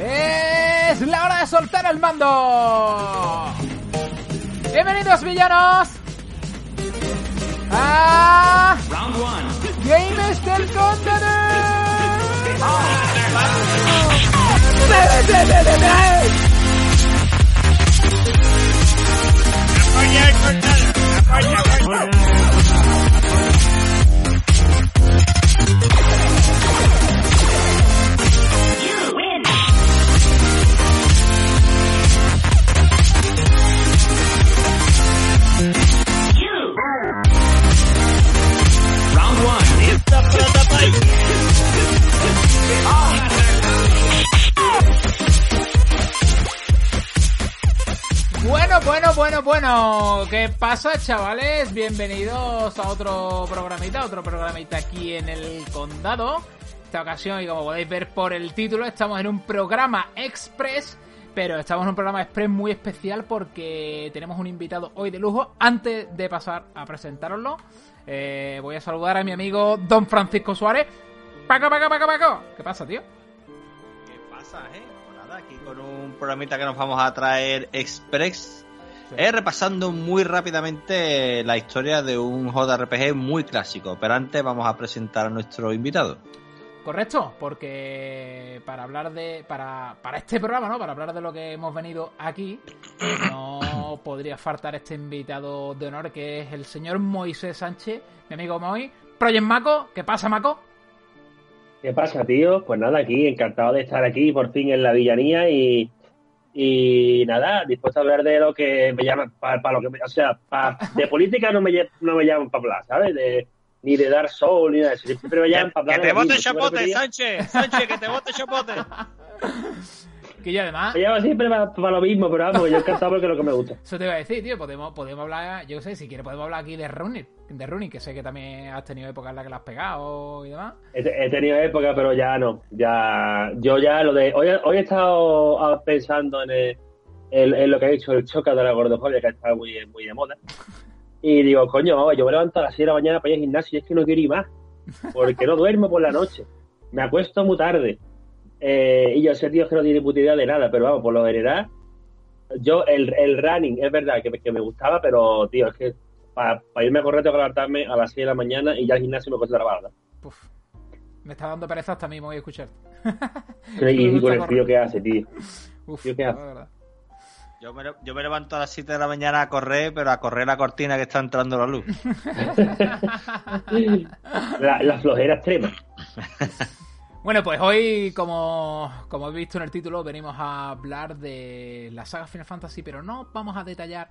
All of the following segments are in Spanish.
Es la hora de soltar el mando. Bienvenidos villanos. A Games del Bueno, bueno, bueno, bueno. ¿Qué pasa, chavales? Bienvenidos a otro programita, otro programita aquí en el condado. Esta ocasión, y como podéis ver por el título, estamos en un programa express, pero estamos en un programa express muy especial porque tenemos un invitado hoy de lujo. Antes de pasar a presentároslo, eh, voy a saludar a mi amigo Don Francisco Suárez. Paco, Paco, Paco, Paco. ¿Qué pasa, tío? ¿Qué pasa, eh? Pues aquí con un programita que nos vamos a traer express. Eh, repasando muy rápidamente la historia de un JRPG muy clásico. Pero antes vamos a presentar a nuestro invitado. Correcto, porque para hablar de. Para, para este programa, ¿no? Para hablar de lo que hemos venido aquí, no podría faltar este invitado de honor que es el señor Moisés Sánchez, mi amigo Moy. Project Maco, ¿qué pasa, Maco? ¿Qué pasa, tío? Pues nada, aquí, encantado de estar aquí por fin en la villanía y, y nada, dispuesto a hablar de lo que me llaman, para lo que me- o sea, pa- de política no me, no me llaman para hablar, ¿sabes? De, ni de dar sol, ni nada de eso. Siempre me llaman para Que hablar te mismo. ¿Tú me chapote? Sánchez. Sánchez, que te bote chapote. Que yo además. Me llaman siempre para, para lo mismo, pero vamos, yo encantado porque es lo que me gusta. Eso te iba a decir, tío, podemos, podemos hablar, yo sé, si quieres podemos hablar aquí de Running, de Running, que sé que también has tenido épocas en las que la has pegado y demás. He, he tenido época, pero ya no. Ya, yo ya lo de. Hoy, hoy he estado ah, pensando en, el- en- en lo que ha dicho el choca de la gordofobia, que está muy, muy de moda. Y digo, coño, yo me levanto a las 6 de la mañana para ir al gimnasio y es que no quiero ir más. Porque no duermo por la noche. Me acuesto muy tarde. Eh, y yo sé, tío, que no tiene puta idea de nada, pero vamos, por lo general. Yo, el, el running, es verdad que, me- que me gustaba, pero, tío, es que para irme a correr tengo que levantarme a las 6 de la mañana y ya al gimnasio me cuesta la barra. Puf, me está dando pereza hasta mismo hoy escucharte. Y, con el frío que hace, tío. Uf, Tío, ¿qué la haces? verdad. Yo me, yo me levanto a las 7 de la mañana a correr, pero a correr la cortina que está entrando la luz. La, la flojera extrema. Bueno, pues hoy, como, como habéis visto en el título, venimos a hablar de la saga Final Fantasy, pero no vamos a detallar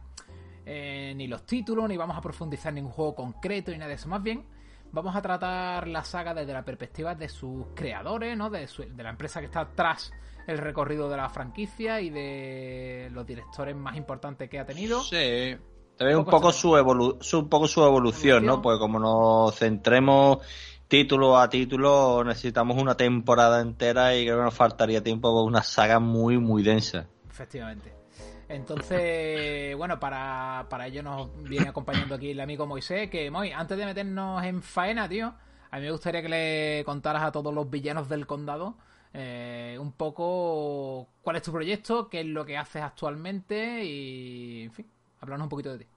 eh, ni los títulos, ni vamos a profundizar en ningún juego concreto, ni nada de eso. Más bien, vamos a tratar la saga desde la perspectiva de sus creadores, ¿no? De, su- de la empresa que está tras el recorrido de la franquicia y de los directores más importantes que ha tenido. Sí. También un Poco poco se- su, evolu- su- un poco su evolución, ¿no? Pues como nos centremos título a título, necesitamos una temporada entera y creo que nos faltaría tiempo para una saga muy, muy densa. Efectivamente. Entonces, bueno, para, para ello nos viene acompañando aquí el amigo Moisés, que Moy, antes de meternos en faena, tío, a mí me gustaría que le contaras a todos los villanos del condado eh, un poco cuál es tu proyecto, qué es lo que haces actualmente y, en fin, hablarnos un poquito de ti.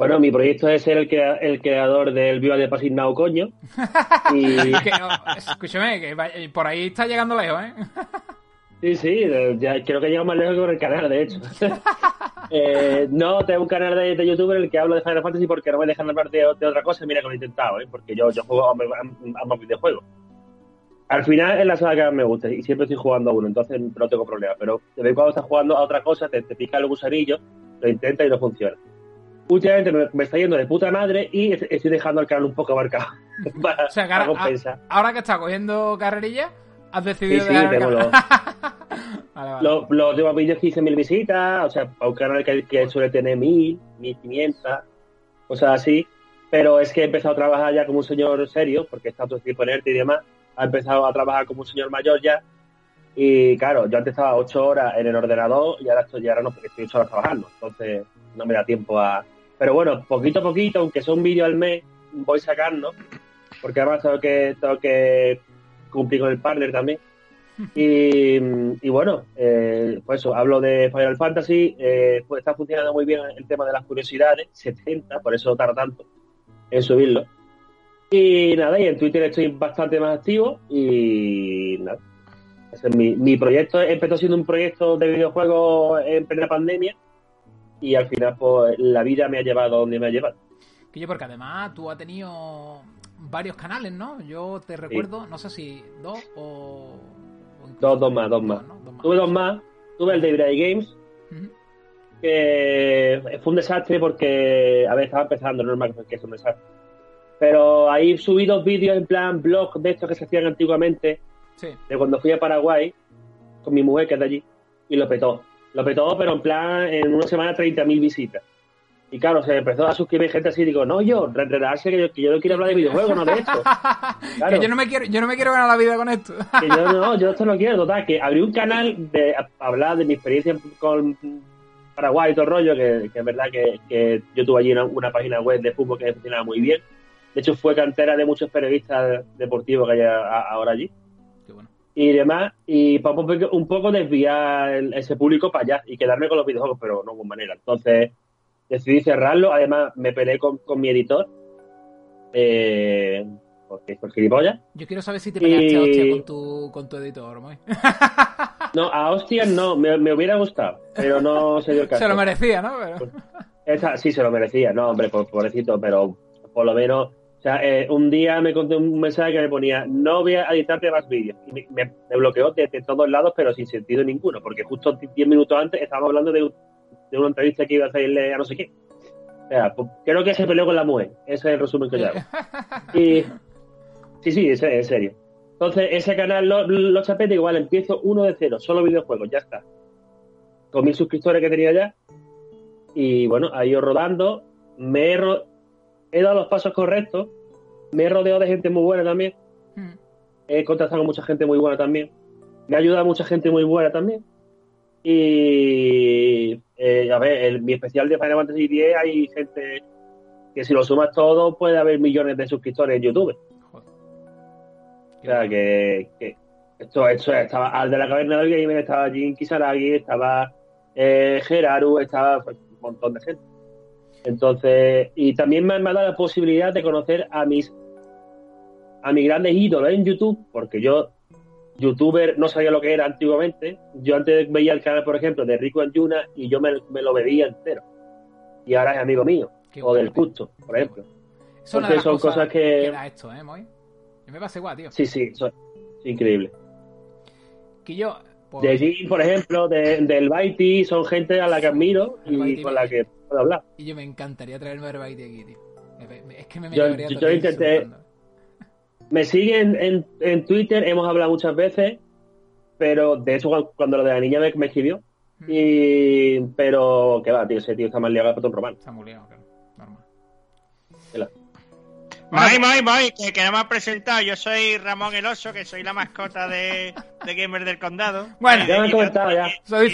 Bueno, mi proyecto es ser el, crea- el creador del Viva de Passing Now, coño. Y Que, escúchame, que va- por ahí está llegando lejos, ¿eh? sí, sí, ya creo que llega más lejos que con el canal, de hecho. Eh, no, tengo un canal de, de YouTube en el que hablo de Final Fantasy porque no me dejan hablar de, de otra cosa. Mira que lo he intentado, ¿eh? porque yo, yo juego a, a- a más videojuegos. Al final es la saga que más me gusta y siempre estoy jugando a uno, entonces no tengo problema. Pero de vez en cuando estás jugando a otra cosa, te, te pica el gusanillo, lo intentas y no funciona. Últimamente me, me está yendo de puta madre y es- estoy dejando el canal un poco abarcado para, O sea, que ahora, compensar. a- ahora que está cogiendo carrerilla, has Sí, decidido sí, el tengo los, Vale, vale. los, los vídeos 15.000 visitas, o sea, para un canal que, que suele tener 1.000, 1.500, cosas así. Pero es que he empezado a trabajar ya como un señor serio, porque he estado todo el tiempo en ERTE y demás. Ha empezado a trabajar como un señor mayor ya. Y claro, yo antes estaba ocho horas en el ordenador y ahora estoy, ahora no, porque estoy ocho horas trabajando. Entonces no me da tiempo a... Pero bueno, poquito a poquito, aunque sea un vídeo al mes, voy sacando. Porque además tengo que, tengo que cumplir con el partner también. Y, y bueno, eh, pues eso, hablo de Final Fantasy. eh, pues está funcionando muy bien el tema de las curiosidades, 70, por eso tarda tanto en subirlo. Y nada, y en Twitter estoy bastante más activo y nada. Es mi, mi proyecto empezó siendo un proyecto de videojuegos en plena pandemia y al final pues la vida me ha llevado a donde me ha llevado. Que yo, porque además tú has tenido varios canales, ¿no? Yo te recuerdo, no sé si dos o. Dos, dos más, dos más. ¿no? Dos más. Tuve dos más, tuve el de Ibrai Games, que fue un desastre porque, a ver, estaba empezando, normal que es un desastre. Pero ahí subí dos vídeos en plan blog de estos que se hacían antiguamente, Sí. de cuando fui a Paraguay con mi mujer que es de allí y lo petó. Lo petó, pero en plan en una semana 30.000 visitas. Y claro, se empezó a suscribir gente así digo, no, yo, relajarse que yo, que yo no quiero hablar de videojuegos, no de esto. Claro. Que yo no me quiero, yo no me quiero ganar la vida con esto. Que yo no, yo esto no quiero, total, que abrí un canal de a- hablar de mi experiencia con Paraguay y todo el rollo, que, que es verdad que, que yo tuve allí una, una página web de fútbol que funcionaba muy bien. De hecho, fue cantera de muchos periodistas deportivos que hay a- a- ahora allí. Y demás, y para un poco, desviar ese público para allá y quedarme con los videojuegos, pero no hubo manera. Entonces decidí cerrarlo, además me peleé con, con mi editor, eh, porque por gilipollas. Yo quiero saber si te pegaste a Y- hostia con tu, con tu editor. No, a hostias no, me, me hubiera gustado, pero no se dio el caso. Se lo merecía, ¿no? Pero- Esa, sí, se lo merecía, no, hombre, po- pobrecito, pero por lo menos, o sea, eh, un día me conté un mensaje que me ponía, no voy a editarte más vídeos, y me, me- me bloqueó de, de todos lados, pero sin sentido ninguno, porque justo 10 minutos antes estábamos hablando de, un- de una entrevista que iba a hacerle a no sé qué. O sea, pues, creo que se peleó con la mujer, ese es el resumen que yo hago. Y, sí, sí, es, en serio. Entonces, ese canal lo, lo chapé, digo, vale, empiezo uno de cero, solo videojuegos, ya está. Con mil suscriptores que tenía ya. Y bueno, ha ido rodando. Me he, ro- he dado los pasos correctos. Me he rodeado de gente muy buena también. Hmm. He contactado con mucha gente muy buena también. Me ha ayudado mucha gente muy buena también. Y eh, a ver, en mi especial de Final Fantasy X hay gente que si lo sumas todo puede haber millones de suscriptores en YouTube. Joder. O sea que, que esto, esto estaba al de la caverna del gamer, estaba Jin Kisaragi, estaba eh, Geraru, estaba pues, un montón de gente. Entonces, y también me, me ha dado la posibilidad de conocer a mis a mis grandes ídolos en YouTube, porque yo youtuber no sabía lo que era antiguamente. Yo antes veía el canal, por ejemplo, de Rico Anjuna y yo me, me lo veía entero. Y ahora es amigo mío, Qué o bueno, del. Justo, por ejemplo. Son las son cosas, cosas que- da esto, ¿eh, Moy? Yo me pasa igual, tío. Sí, sí, eso es increíble. Que yo... pues, De Jin, por ejemplo, de, del Baiti, son gente a la que admiro y con la que puedo hablar. Y yo me encantaría traerme a Herbaite aquí, tío. Es que me, me Yo- yo el día intenté- insultando. Me siguen en, en Twitter, hemos hablado muchas veces, pero de hecho cuando, cuando lo de la niña me, me escribió. Hmm. Y, pero, que va, tío, ese tío está más liado que Patón Romano. Está muy liado, claro. Normal. Muy, muy, muy, que, que no me has presentado. Yo soy Ramón el Oso, que soy la mascota de, de Gamer del Condado. Bueno, ya me han comentado, ya. Soy y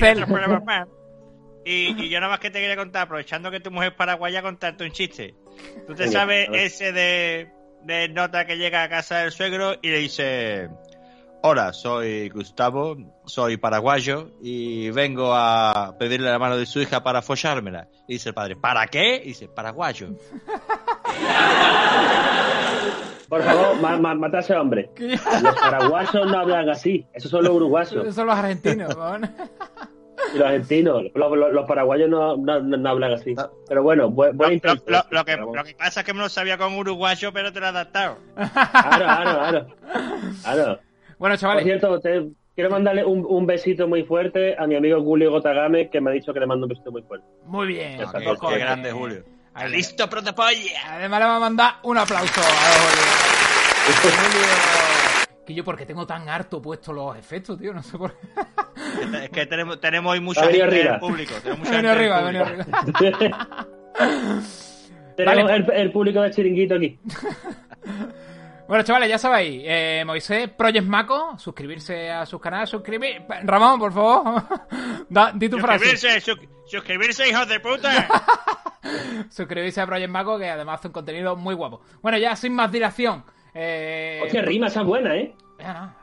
Y, y yo nada más que te quería contar, aprovechando que tu mujer es paraguaya, contarte un chiste. Tú te Venga, sabes ese de, de nota que llega a casa del suegro y le dice... Hola, soy Gustavo, soy paraguayo y vengo a pedirle la mano de su hija para follármela. Y dice el padre, ¿para qué? Y dice, paraguayo. Por favor, ma- ma- mata a ese hombre. Los paraguayos no hablan así, esos son los uruguayos Esos son los argentinos, weón. Y los argentinos. Los, los- los paraguayos no, no- no hablan así. Pero bueno, bu- Lo, buen lo- intento. lo- lo que, Pero lo que pasa es que me lo sabía con uruguayo, pero te lo he adaptado. Claro, claro, claro. Claro. Bueno, Por chavales, cierto, te- quiero mandarle un, un besito muy fuerte a mi amigo Julio Gotagame, que me ha dicho que le mando un besito muy fuerte. muy bien. Qué, Qué qué grande, Julio. Ahí. ¡Listo, protopolla! Además le va a mandar un aplauso a los Julio. Que yo porque tengo tan harto puesto los efectos, tío, no sé por qué. Es que tenemos, tenemos hoy mucha gente arriba. del público. Tenemos mucha gente arriba, público. arriba. Tenemos Vale. el, el público de chiringuito aquí. Bueno, chavales, ya sabéis, eh, Moisés, Project Maco, suscribirse a sus canales, suscribir... Ramón, por favor, da, di tu frase. Suscribirse, su- suscribirse, hijos de puta. Suscribirse a Project Maco, que además hace un contenido muy guapo. Bueno, ya sin más dilación. Eh... Hostia, rima esa es buena, ¿eh? Ya no,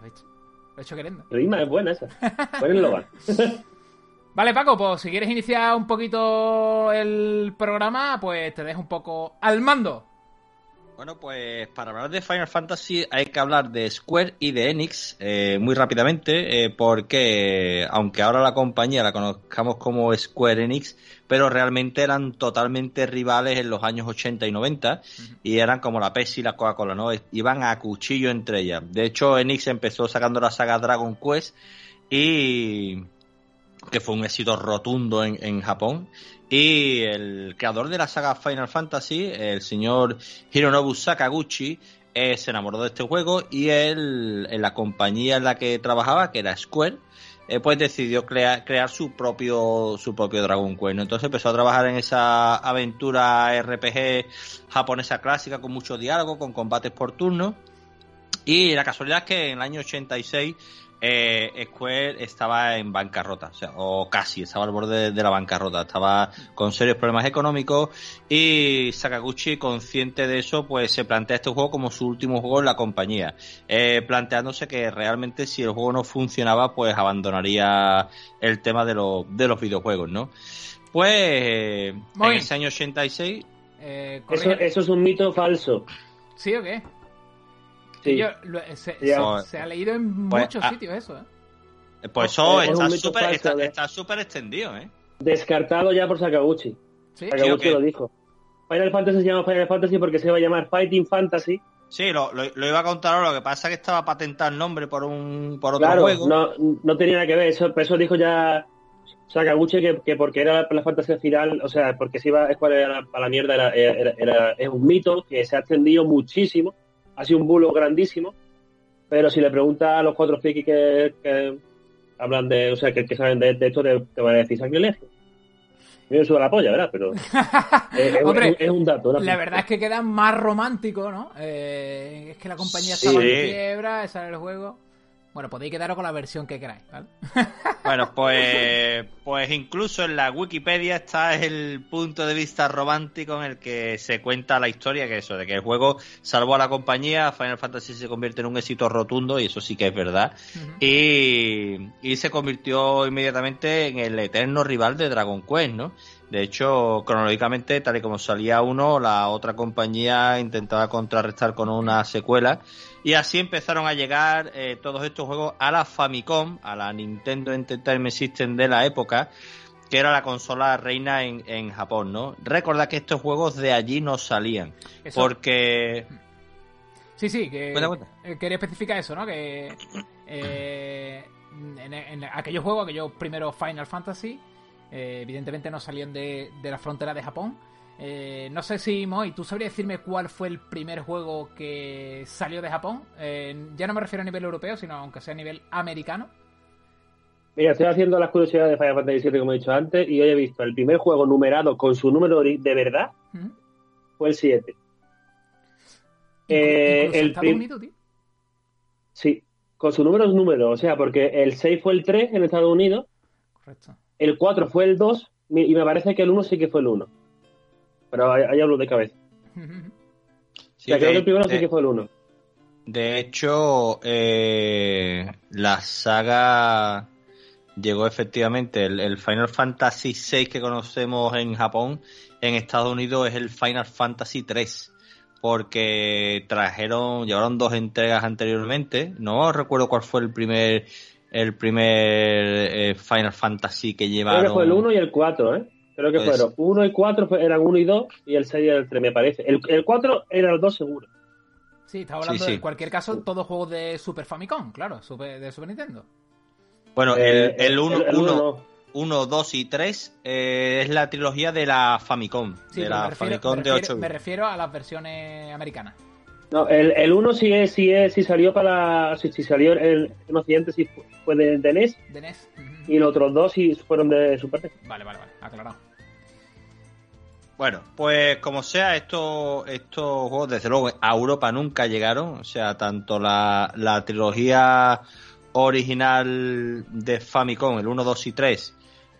lo he hecho, queriendo. Rima es buena esa. Buen eslogan. Vale, Paco, pues si quieres iniciar un poquito el programa, pues te dejo un poco al mando. Bueno, pues para hablar de Final Fantasy hay que hablar de Square y de Enix eh, muy rápidamente, eh, porque aunque ahora la compañía la conozcamos como Square Enix, pero realmente eran totalmente rivales en los años 80 y 90 y eran como la Pepsi y la Coca-Cola, ¿no? Iban a cuchillo entre ellas. De hecho, Enix empezó sacando la saga Dragon Quest y que fue un éxito rotundo en, en Japón. Y el creador de la saga Final Fantasy, el señor Hironobu Sakaguchi, eh, se enamoró de este juego y él, en la compañía en la que trabajaba, que era Square, pues decidió crea- crear su propio su propio Dragon Quest. Entonces empezó a trabajar en esa aventura RPG japonesa clásica con mucho diálogo, con combates por turno. Y la casualidad es que en el año 86 eh, Square estaba en bancarrota, o, sea, o casi, estaba al borde de la bancarrota, estaba con serios problemas económicos y Sakaguchi, consciente de eso, pues se plantea este juego como su último juego en la compañía, eh, planteándose que realmente si el juego no funcionaba, pues abandonaría el tema de, los de los videojuegos, ¿no? Pues eh, Muy en ese año 86 Eh, Eso, eso es un mito falso. ¿Sí o qué? Sí. Yo, lo- se, se- se ha leído en Pues, muchos ah, sitios eso, ¿eh? Eh, Pues eso Es un está súper está, de- está extendido, ¿eh? Descartado ya por Sakaguchi. Sí. Sakaguchi lo dijo. Final Fantasy se llama Final Fantasy porque se va a llamar Fighting Fantasy. Sí, lo, lo- lo iba a contar ahora, lo que pasa es que estaba patentado el nombre por un por otro Claro, juego. no, no tenía nada que ver. Eso, pero eso dijo ya Sakaguchi que, que porque era la fantasía final, o sea, porque si iba a la mierda, era, era- era- es un mito que se ha extendido muchísimo. Ha sido un bulo grandísimo. Pero si le preguntas a los cuatro frikis que, que hablan de, o sea, que, que saben de, de esto, te, te van a decir sacrilegio. A mí me suda la polla, ¿verdad? Pero es, es- Hombre, es- es un dato. una La verdad es que queda más romántico, ¿no? Eh, es que la compañía Sí. estaba en quiebra, sale el juego. Bueno, podéis quedaros con la versión que queráis, ¿vale? Bueno, pues pues incluso en la Wikipedia está el punto de vista romántico en el que se cuenta la historia, que eso, de que el juego salvó a la compañía, Final Fantasy se convierte en un éxito rotundo, y eso sí que es verdad. Y, y se convirtió inmediatamente en el eterno rival de Dragon Quest, ¿no? De hecho, cronológicamente, tal y como salía uno, la otra compañía intentaba contrarrestar con una secuela. Y así empezaron a llegar eh, todos estos juegos a la Famicom, a la Nintendo Entertainment System de la época, que era la consola reina en, en Japón, ¿no? Recordad que estos juegos de allí no salían, Eso- porque... Sí, sí, que Cuenta, cuenta. eh, quería especificar eso, ¿no? Que eh, en, en aquellos juegos, aquellos primeros Final Fantasy, eh, evidentemente no salían de, de la frontera de Japón. Eh, no sé si, Moy, ¿tú sabrías decirme cuál fue el primer juego que salió de Japón? Eh, ya no me refiero a nivel europeo, sino aunque sea a nivel americano. Mira, estoy haciendo las curiosidades de Final Fantasy VII, como he dicho antes, y hoy he visto el primer juego numerado con su número de verdad fue el 7. Eh, el Estados Unidos, tío. Sí, con su número es número, o sea, porque el 6 fue el 3 en Estados Unidos, Correcto. El 4 fue el 2, mi- y me parece que el 1 sí que fue el 1. Pero ahí, ahí hablo de cabeza. O Sí, sea, creo de- que el primero sí de- que fue el 1. De hecho, eh, la saga llegó efectivamente, el, el Final Fantasy VI que conocemos en Japón, en Estados Unidos es el Final Fantasy III, porque trajeron, llevaron dos entregas anteriormente, no recuerdo cuál fue el primer el primer eh, Final Fantasy que Creo llevaron. que fue el 1 y el 4, ¿eh? Creo que Pues- fueron 1 y 4 fue- eran 1 y 2 y el 6 y el 3, me parece. El, el 4 era los dos seguro. Sí, estaba hablando Sí, sí. de en cualquier caso todos juegos de Super Famicom, claro, super- de Super Nintendo. Bueno, Eh, el 1, el uno no. 1, 2 y 3 es la trilogía de la Famicom, Sí, de la refiero, Famicom me de refiero- 8 me refiero a las versiones americanas. No, el, el 1 sí, es, sí, es, sí salió para. Si, si salió el, en Occidente, sí fue- fue de, de NES. De NES. Ujú. Y los otros dos sí fueron de Super NES. Vale, vale, vale, aclarado. Bueno, pues como sea, estos, estos juegos, desde luego, a Europa nunca llegaron. O sea, tanto la, la trilogía original de Famicom, el 1, 2 y 3,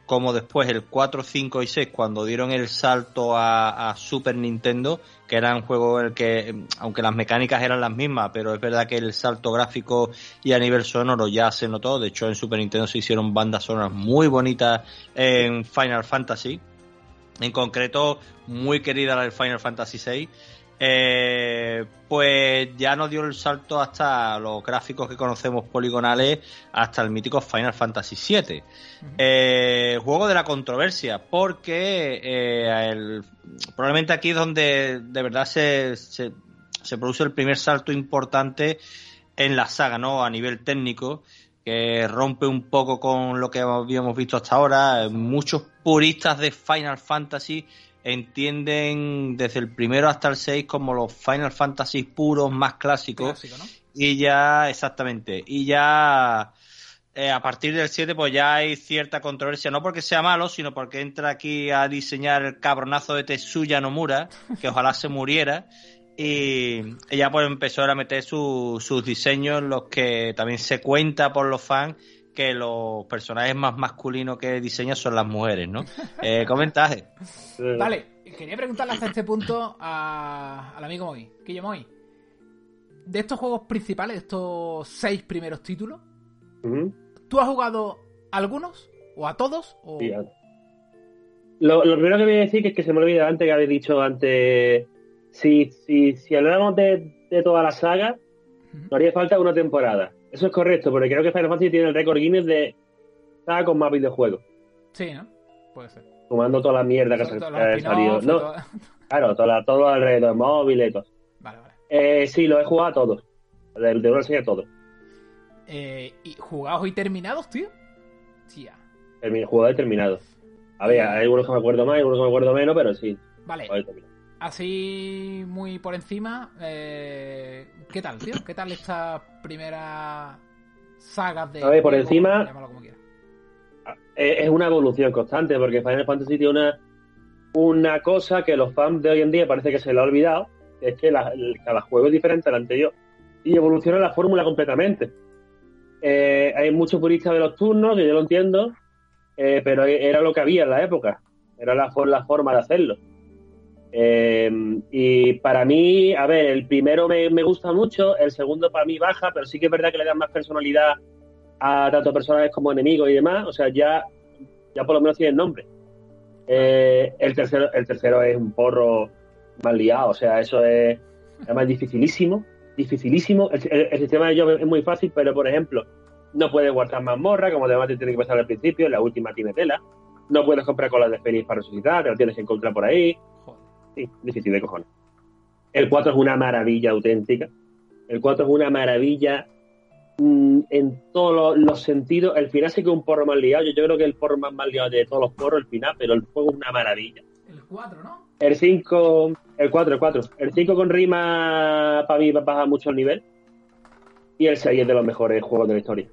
como después el 4, 5 y 6, cuando dieron el salto a, a Super Nintendo, que era un juego en el que, aunque las mecánicas eran las mismas, pero es verdad que el salto gráfico y a nivel sonoro ya se notó. De hecho, en Super Nintendo se hicieron bandas sonoras muy bonitas en Final Fantasy en concreto muy querida la del Final Fantasy VI, eh, pues ya nos dio el salto hasta los gráficos que conocemos poligonales, hasta el mítico Final Fantasy VII. Eh, juego de la controversia, porque eh, el, probablemente aquí es donde de verdad se, se, se produce el primer salto importante en la saga, ¿no? A nivel técnico que rompe un poco con lo que habíamos visto hasta ahora. Muchos puristas de Final Fantasy entienden desde el primero hasta el 6 como los Final Fantasy puros más clásicos. Clásico, ¿no? Y ya, exactamente, y ya eh, a partir del 7 pues ya hay cierta controversia, no porque sea malo, sino porque entra aquí a diseñar el cabronazo de Tetsuya Nomura, que ojalá se muriera. Y ella pues empezó a meter su- sus diseños, los que también se cuenta por los fans que los personajes más masculinos que diseña son las mujeres, ¿no? Eh, comentaje. Vale, quería preguntarle hasta este punto a- al amigo Moy. Quillo Moy. De estos juegos principales, de estos seis primeros títulos. ¿tú has jugado algunos? ¿O a todos? O... Sí, a- lo, lo primero que voy a decir que es que se me olvida antes que habéis dicho antes. Si, si, si habláramos de, de toda la saga, Ujú. nos haría falta una temporada. Eso es correcto, porque creo que Final Fantasy tiene el récord Guinness de saga con más videojuegos. Sí, ¿no? Puede ser. Sumando toda la mierda que, se, todo ha salido. y No, todo- claro, toda, todo alrededor, móviles y todo. Vale, vale. Eh, sí, lo he jugado a todos. De, de una serie a todos. Eh, ¿Y jugados y terminados, tío? Tía. El juego he terminado. A ver, hay algunos que me acuerdo más, hay algunos que me acuerdo menos, pero sí. Vale. Así muy por encima, eh, ¿qué tal, tío? ¿Qué tal esta primera saga de... A ver, por juego? encima- como quieras. es una evolución constante, porque Final Fantasy tiene una, una cosa que los fans de hoy en día parece que se le ha olvidado, es que la- cada juego es diferente al anterior y evoluciona la fórmula completamente. Eh, hay muchos puristas de los turnos, que yo lo entiendo, eh, pero era lo que había en la época, era la forma de hacerlo. Eh, y para mí, a ver, el primero me, gusta mucho, el segundo para mí baja, pero sí que es verdad que le dan más personalidad a tanto personajes como enemigos y demás. O sea, ya, ya por lo menos tienen nombre. Eh, el, tercero, el tercero es un porro mal liado, o sea, eso es además dificilísimo. Dificilísimo. El, sistema de ellos es muy fácil, pero por ejemplo, no puedes guardar mazmorra, como además te tiene que pasar al principio, la última tiene tela. No puedes comprar colas de Fénix para resucitar, te lo tienes que encontrar por ahí. Joder. Sí, difícil de cojones. El 4 es una maravilla auténtica. El 4 es una maravilla mm, en todos los, los sentidos. El final sí que es un porro más liado. Yo, yo creo que el porro más mal liado de todos los porros, el final, pero el juego es una maravilla. El 4, ¿no? El 5, el 4, el 4. El 5 con rima para mí baja mucho el nivel. Y el 6 es de los mejores juegos de la historia.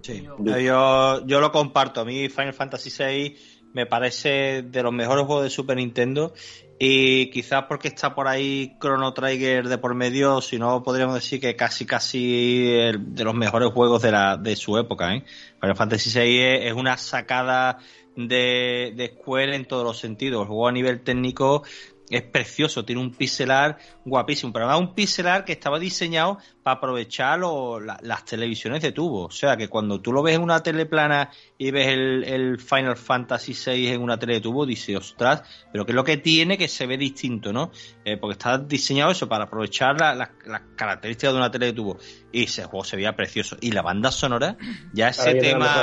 Sí, Yo- yo, yo lo comparto. A mí Final Fantasy VI me parece de los mejores juegos de Super Nintendo y quizás porque está por ahí Chrono Trigger de por medio, si no podríamos decir que casi casi de los mejores juegos de, la, de su época. ¿eh? Final Fantasy VI es, es una sacada de, de Square en todos los sentidos. El juego a nivel técnico es precioso, tiene un pixelar guapísimo, pero además un pixelar que estaba diseñado para aprovechar lo- la- las televisiones de tubo. O sea, que cuando tú lo ves en una tele plana y ves el, el Final Fantasy VI en una tele de tubo, dices, ostras, pero ¿qué es lo que tiene que se ve distinto, no? Eh, porque está diseñado eso, para aprovechar la- la- las características de una tele de tubo. Y ese juego se veía precioso. Y la banda sonora, ya ese tema...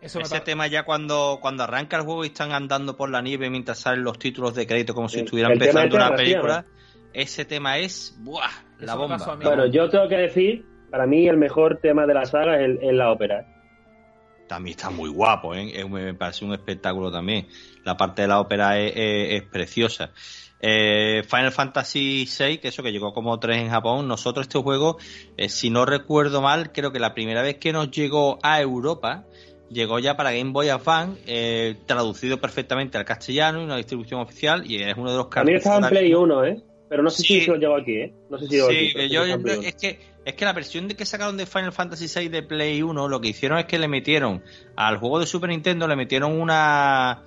Eso Ese tema ya cuando, cuando arranca el juego y están andando por la nieve mientras salen los títulos de crédito como si estuvieran El tema empezando una película, ese tema es ¡buah! la Eso bomba. Bueno, yo tengo que decir, para mí el mejor tema de la saga es, la ópera. También está muy guapo, ¿eh? Es- me parece un espectáculo también. La parte de la ópera es, es- es preciosa. Eh, Final Fantasy VI, que eso que llegó como 3 en Japón, nosotros este juego, eh, si no recuerdo mal, creo que la primera vez que nos llegó a Europa llegó ya para Game Boy Advance, eh, traducido perfectamente al castellano y una distribución oficial, y es uno de los También estaba en Play 1, ¿eh? Pero no sé si lo llevo aquí, ¿eh? No sé si lo sí, aquí, yo, es que es que la versión de que sacaron de Final Fantasy VI de Play 1, lo que hicieron es que le metieron al juego de Super Nintendo, le metieron una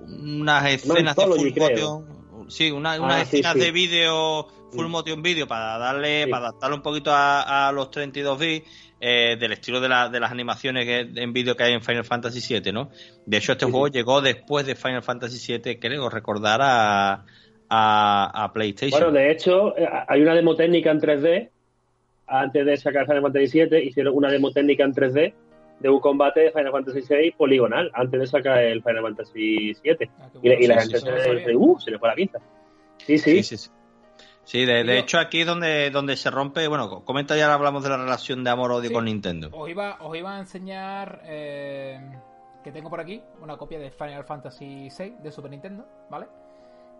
unas escenas de full motion, sí, una, unas ah, escenas de vídeo full motion video para darle, para adaptarlo un poquito a, los 32 bits eh, del estilo de, la, de las animaciones en vídeo que hay en Final Fantasy VII, ¿no? De hecho, este juego llegó después de Final Fantasy VII, creo recordar a, a, PlayStation. Bueno, de hecho, eh, hay una demo técnica en 3D. Antes de sacar Final Fantasy VII, hicieron una demo técnica en 3D de un combate de Final Fantasy VI poligonal antes de sacar el Final Fantasy VII. Ah, y, la gente se, uh, se le fue la pinta. Sí, sí. sí, sí de, hecho aquí es donde, donde se rompe, bueno, comenta ya hablamos de la relación de amor-odio con Nintendo. Os iba, os iba a enseñar eh, que tengo por aquí una copia de Final Fantasy VI de Super Nintendo, ¿vale?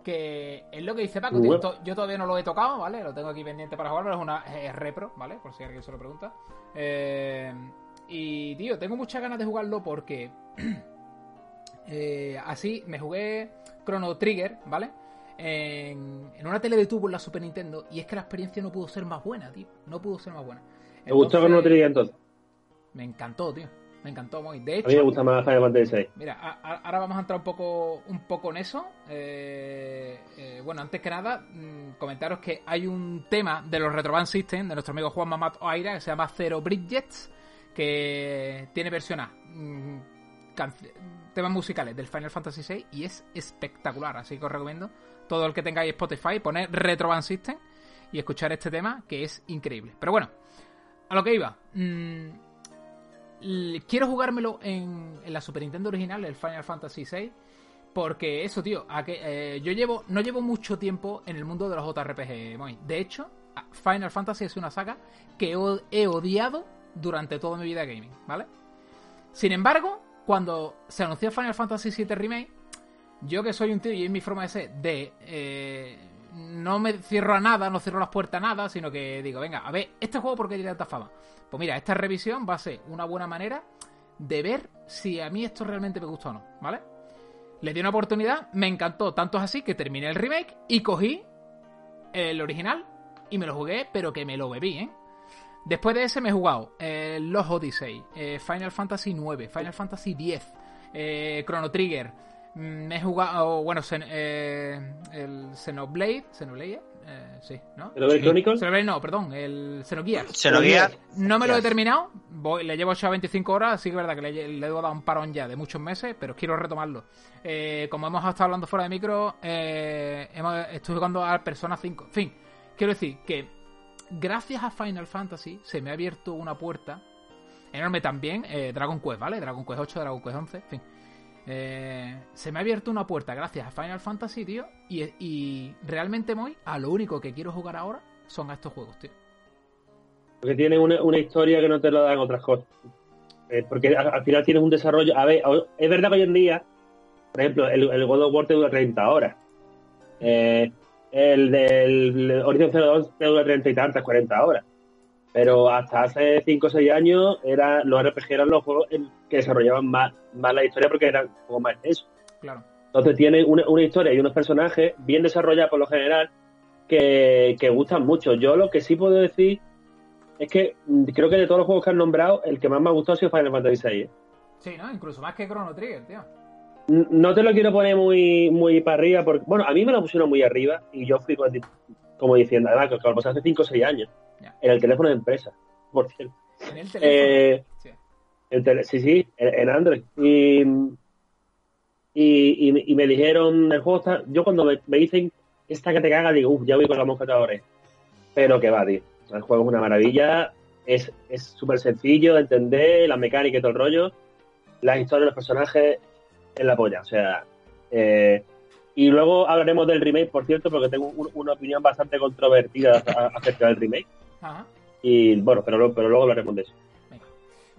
que es lo que dice Paco, yo todavía no lo he tocado, ¿vale? Lo tengo aquí pendiente para jugar, pero es una repro, ¿vale? Por si alguien se lo pregunta. Eh, y, tío, tengo muchas ganas de jugarlo porque. Eh, así me jugué Chrono Trigger, ¿vale? En, una tele de tubo en la Super Nintendo. Y es que la experiencia no pudo ser más buena, tío. No pudo ser más buena. ¿Te gustó Chrono Trigger entonces? Me encantó, tío. Me encantó muy. De hecho, a mí me gusta más Final Fantasy VI. Mira, ahora vamos a entrar un poco, un poco en eso. Eh, eh, bueno, antes que nada, mm, comentaros que hay un tema de los Retroban System de nuestro amigo Juan Mamat Oaira que se llama Zero Bridgets que tiene versión A, mm, temas musicales del Final Fantasy VI y es espectacular, así que os recomiendo todo el que tengáis Spotify, poner Retro Band System y escuchar este tema que es increíble. Pero bueno, a lo que iba. Mm, quiero jugármelo en, la Super Nintendo original, el Final Fantasy VI. Porque eso, tío, eh, yo llevo, no llevo mucho tiempo en el mundo de los JRPG. De hecho, Final Fantasy es una saga que he odiado durante toda mi vida gaming, ¿vale? Sin embargo, cuando se anunció Final Fantasy VII Remake, yo que soy un tío y es mi forma de ser, de eh, no me cierro a nada, no cierro las puertas a nada, sino que digo, venga, a ver, este juego por qué tiene tanta fama. Pues mira, esta revisión va a ser una buena manera de ver si a mí esto realmente me gusta o no, ¿vale? Le di una oportunidad, me encantó, tanto es así que terminé el remake y cogí el original y me lo jugué, pero que me lo bebí, ¿eh? Después de ese me he jugado eh, Los Odyssey, eh, Final Fantasy 9, Final Fantasy 10, eh, Chrono Trigger. Mm, me he jugado, bueno, eh, el Xenoblade, Xenoblade, eh, sí, ¿no? ¿Xenoblade Chronicles? Xenoblade no, perdón, el Xenogears. Xenogears. No me lo he terminado, voy, le llevo ya 25 horas, así que es verdad que le, le he dado un parón ya de muchos meses, pero quiero retomarlo. como hemos estado hablando fuera de micro, estoy jugando a Persona 5. En fin, quiero decir que gracias a Final Fantasy se me ha abierto una puerta enorme también. Eh, Dragon Quest, ¿vale? Dragon Quest 8, Dragon Quest 11, en fin. Eh, se me ha abierto una puerta gracias a Final Fantasy, tío. Y, realmente, muy a lo único que quiero jugar ahora son a estos juegos, tío. Porque tiene una, historia que no te lo dan otras cosas. Eh, porque al, final tienes un desarrollo. A ver, es verdad que hoy en día, por ejemplo, el, el God of War te dura 30 horas. Eh, el del Horizon Zero Dawn te dura treinta y tantas, 40 horas. Pero hasta hace 5 o 6 años era, los RPG eran los juegos que desarrollaban más, más la historia porque eran como más eso. Claro. Entonces tienen una, una, historia y unos personajes bien desarrollados por lo general que, que, gustan mucho. Yo lo que sí puedo decir es que mm, creo que de todos los juegos que han nombrado, el que más me ha gustado ha sido Final Fantasy VI. ¿eh? Sí, ¿no? Incluso más que Chrono Trigger, tío. No te lo quiero poner muy, muy para arriba, porque, bueno, a mí me lo pusieron muy arriba y yo fui como diciendo, además, que lo hace 5 o 6 años, en el teléfono de empresa, por cierto. ¿En el teléfono? Eh, sí. sí, en, Android. Y, y, me dijeron, el juego está, yo cuando me, dicen esta que te caga, digo, uff, ya voy con la mosca. Pero que va, tío. El juego es una maravilla, es súper sencillo de entender, la mecánica y todo el rollo, las historias de los personajes en la polla. O sea, eh, y luego hablaremos del remake, por cierto, porque tengo una opinión bastante controvertida acerca del remake. Y bueno, pero, pero luego hablaremos de eso.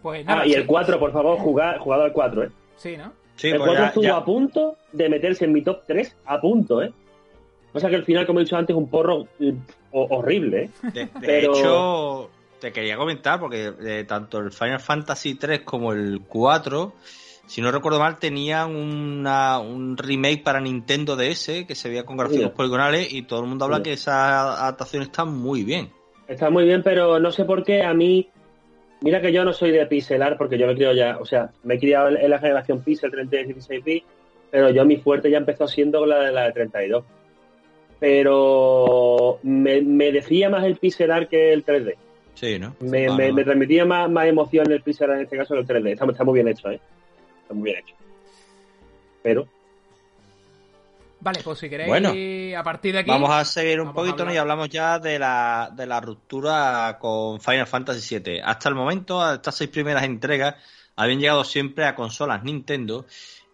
Pues ah, y el 4, por favor, jugad, jugado al 4, ¿eh? Sí, ¿no? Sí, el 4 pues estuvo a punto de meterse en mi top 3, a punto, ¿eh? O sea que al final, como he dicho antes, un porro eh, horrible, ¿eh? De, hecho, te quería comentar, porque eh, tanto el Final Fantasy 3 como el 4, si no recuerdo mal, tenían una, un remake para Nintendo DS que se veía con gráficos poligonales y todo el mundo habla que esa adaptación está muy bien. Está muy bien, pero no sé por qué a mí. Mira que yo no soy de pixelar porque yo me he ya, o sea, me he criado en la generación pixel 36 bits, pero yo mi fuerte ya empezó siendo la de la de 32. Pero me, decía más el pixelar que el 3D. Sí, ¿no? Me, me, transmitía más, más emoción el pixelar en este caso que el 3D. Está, está muy bien hecho, ¿eh? Está muy bien hecho. Pero Vale, pues si queréis, bueno, a partir de aquí. Vamos a seguir un poquito y hablamos ya de la, de la ruptura con Final Fantasy VII. Hasta el momento, estas seis primeras entregas habían llegado siempre a consolas Nintendo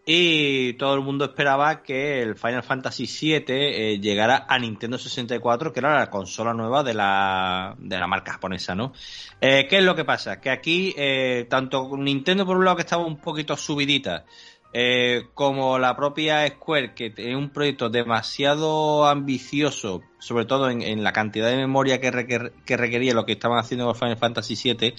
y todo el mundo esperaba que el Final Fantasy VII eh, llegara a Nintendo 64, que era la consola nueva de la, de la marca japonesa, ¿no? Eh, ¿Qué es lo que pasa? Que aquí, eh, tanto Nintendo por un lado que estaba un poquito subidita, eh, como la propia Square, que tiene un proyecto demasiado ambicioso, sobre todo en, la cantidad de memoria que, requería lo que estaban haciendo con Final Fantasy VII,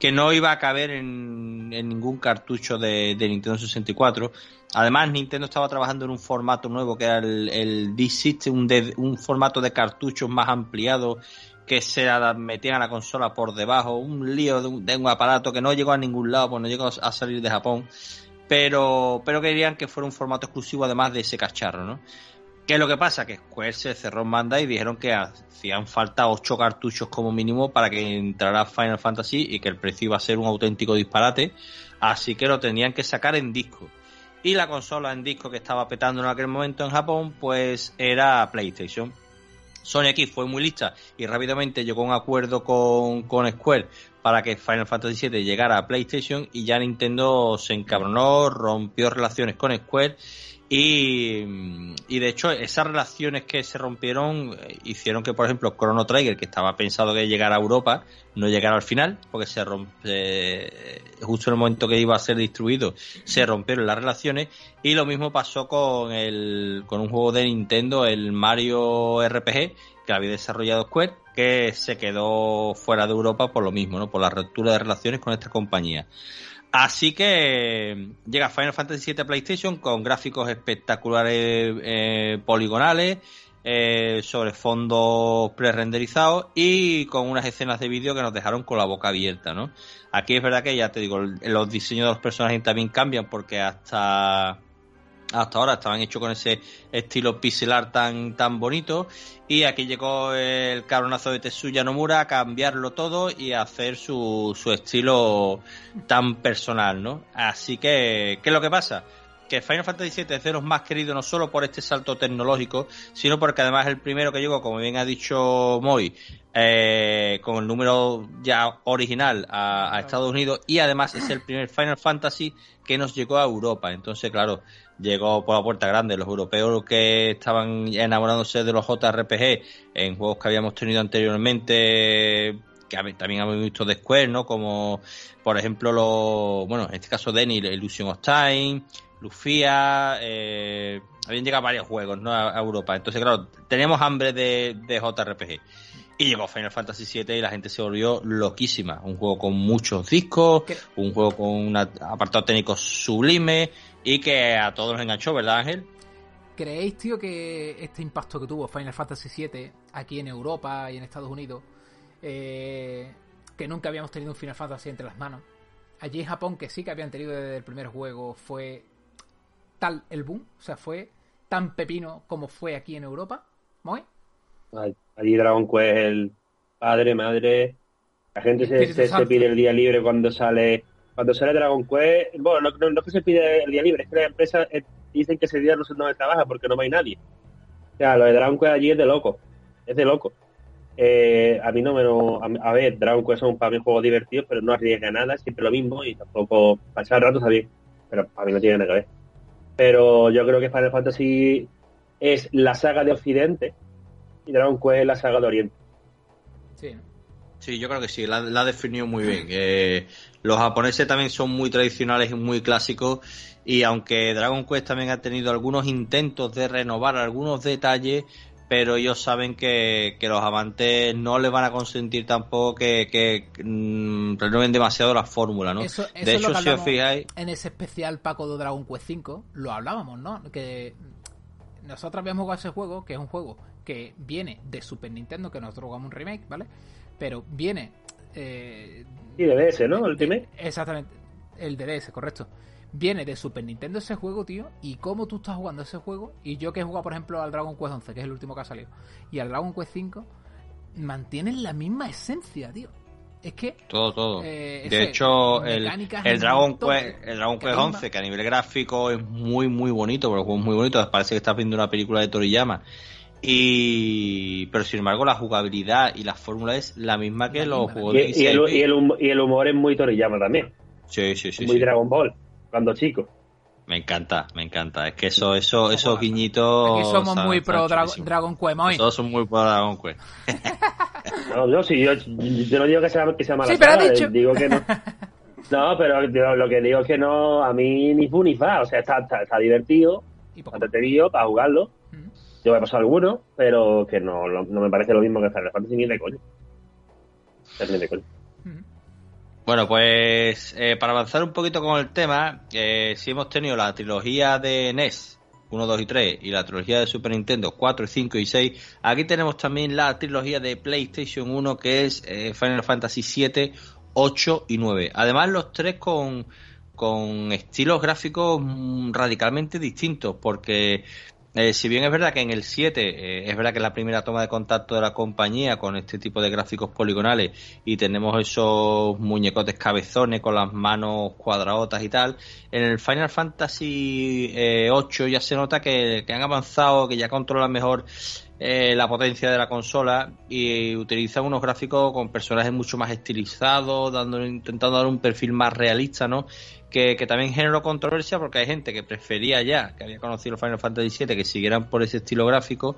que no iba a caber en, ningún cartucho de, Nintendo 64. Además, Nintendo estaba trabajando en un formato nuevo que era el, el D-System, un, un formato de cartuchos más ampliado que se metían a la consola por debajo, un lío de un, de un aparato que no llegó a ningún lado, pues no llegó a salir de Japón pero, pero querían que fuera un formato exclusivo además de ese cacharro, ¿no? ¿Qué es lo que pasa? Que Square se cerró en banda y dijeron que hacían falta ocho cartuchos como mínimo para que entrara Final Fantasy y que el precio iba a ser un auténtico disparate, así que lo tenían que sacar en disco. Y la consola en disco que estaba petando en aquel momento en Japón, pues era PlayStation. Sony aquí fue muy lista y rápidamente llegó a un acuerdo con, con Square para que Final Fantasy VII llegara a PlayStation y ya Nintendo se encabronó, rompió relaciones con Square y, de hecho esas relaciones que se rompieron eh, hicieron que por ejemplo Chrono Trigger que estaba pensado que llegara a Europa no llegara al final porque se rompe eh, justo en el momento que iba a ser distribuido se rompieron las relaciones. Y lo mismo pasó con el con un juego de Nintendo el Mario RPG que había desarrollado Square que se quedó fuera de Europa por lo mismo, ¿no? Por la ruptura de relaciones con esta compañía. Así que llega Final Fantasy VII a PlayStation con gráficos espectaculares eh, poligonales, eh, sobre fondos pre-renderizados y con unas escenas de vídeo que nos dejaron con la boca abierta, ¿no? Aquí es verdad que ya te digo, los diseños de los personajes también cambian porque hasta hasta ahora estaban hechos con ese estilo pixelar tan, tan bonito. Y aquí llegó el cabronazo de Tetsuya Nomura a cambiarlo todo y a hacer su, su estilo tan personal, ¿no? Así que, ¿qué es lo que pasa? que Final Fantasy VII es de los más queridos no solo por este salto tecnológico, sino porque además es el primero que llegó, como bien ha dicho Moy, eh, con el número ya original a, Estados Unidos y además es el primer Final Fantasy que nos llegó a Europa. Entonces, claro, llegó por la puerta grande. Los europeos que estaban enamorándose de los JRPG en juegos que habíamos tenido anteriormente, que también hemos visto de Square, ¿no? Como, por ejemplo, los, bueno, en este caso Denny, Illusion of Time, Lufia, eh, habían llegado varios juegos, ¿no? A, Europa. Entonces, claro, teníamos hambre de, de JRPG. Y llegó Final Fantasy VII y la gente se volvió loquísima. Un juego con muchos discos, un juego con un apartado técnico sublime, y que a todos nos enganchó, ¿verdad, Ángel? ¿Creéis, tío, que este impacto que tuvo Final Fantasy VII aquí en Europa y en Estados Unidos, eh, que nunca habíamos tenido un Final Fantasy entre las manos, allí en Japón, que sí que habían tenido desde el primer juego, fue tal el boom? O sea, fue tan pepino como fue aquí en Europa, ¿Muy? Allí Dragon Quest, el padre, madre, la gente se, se pide el día libre cuando sale cuando sale Dragon Quest, bueno, no, es que se pide el día libre, es que las empresas eh, dicen que ese día no se no trabaja porque no hay nadie. O sea, lo de Dragon Quest allí es de loco, es de loco. Eh, a mí no me lo, a, ver, Dragon Quest son para mí juegos divertidos, pero no arriesga nada, siempre lo mismo y tampoco pasar rato está bien, pero a mí no tiene nada que ver. Pero yo creo que Final Fantasy es la saga de Occidente y Dragon Quest es la saga de Oriente. Sí. Sí, yo creo que sí, la, ha definido muy bien. Eh, los japoneses también son muy tradicionales y muy clásicos y aunque Dragon Quest también ha tenido algunos intentos de renovar algunos detalles, pero ellos saben que, que los amantes no les van a consentir tampoco que, que mm, renueven demasiado la fórmula, ¿no? Eso- eso de hecho, si os fijáis, En ese especial Paco de Dragon Quest 5 lo hablábamos, ¿no? Que nosotros habíamos jugado ese juego, que es un juego que viene de Super Nintendo, que nosotros jugamos un remake, ¿vale? Pero viene... eh, Y de DS, ¿no? El Ultimate. Exactamente, el DDS, correcto. Viene de Super Nintendo ese juego, tío, y cómo tú estás jugando ese juego, y yo que he jugado, por ejemplo, al Dragon Quest 11, que es el último que ha salido, y al Dragon Quest 5, mantienen la misma esencia, tío. Es que todo, todo. Eh, de ese, hecho, el, el Dragon todo, Quest, el Dragon que Quest misma- 11, que a nivel gráfico es muy, muy bonito, porque el juego es muy bonito, parece que estás viendo una película de Toriyama. Y, pero sin embargo, la jugabilidad y la fórmula es la misma que La los misma, juegos Y, de y el, 16 y, el, y el humor es muy Toriyama también. Sí, sí, sí. muy sí. Dragon Ball. Cuando chico. Me encanta, me encanta. Es que eso, eso, esos Aquí guiñitos. somos están- muy pro Dra-. Dragon Quest, Moy. Todos son muy pro Dragon Quest. No, yo sí, yo, yo no digo que sea, que sea mala Sí, pero dicho. digo que no. No, pero yo lo que digo es que no, a mí ni fu ni fa, o sea, está, está, está divertido, entretenido para jugarlo. Yo me he pasado alguno, pero que no, no, me parece lo mismo que Final Fantasy ni de coño. Ni de coño. Bueno, pues eh, para avanzar un poquito con el tema, eh, si hemos tenido la trilogía de NES 1, 2 y 3 y la trilogía de Super Nintendo 4, 5 y 6, aquí tenemos también la trilogía de PlayStation 1 que es eh, Final Fantasy 7, 8 y 9. Además los tres con, con estilos gráficos mm, radicalmente distintos porque eh, si bien es verdad que en el 7 eh, es verdad que la primera toma de contacto de la compañía con este tipo de gráficos poligonales y tenemos esos muñecotes cabezones con las manos cuadradotas y tal, en el Final Fantasy eh, 8 ya se nota que, que han avanzado, que ya controlan mejor eh, la potencia de la consola y utilizan unos gráficos con personajes mucho más estilizados, dando, intentando dar un perfil más realista, ¿no? Que, que también generó controversia porque hay gente que prefería ya, que había conocido el Final Fantasy VII, que siguieran por ese estilo gráfico.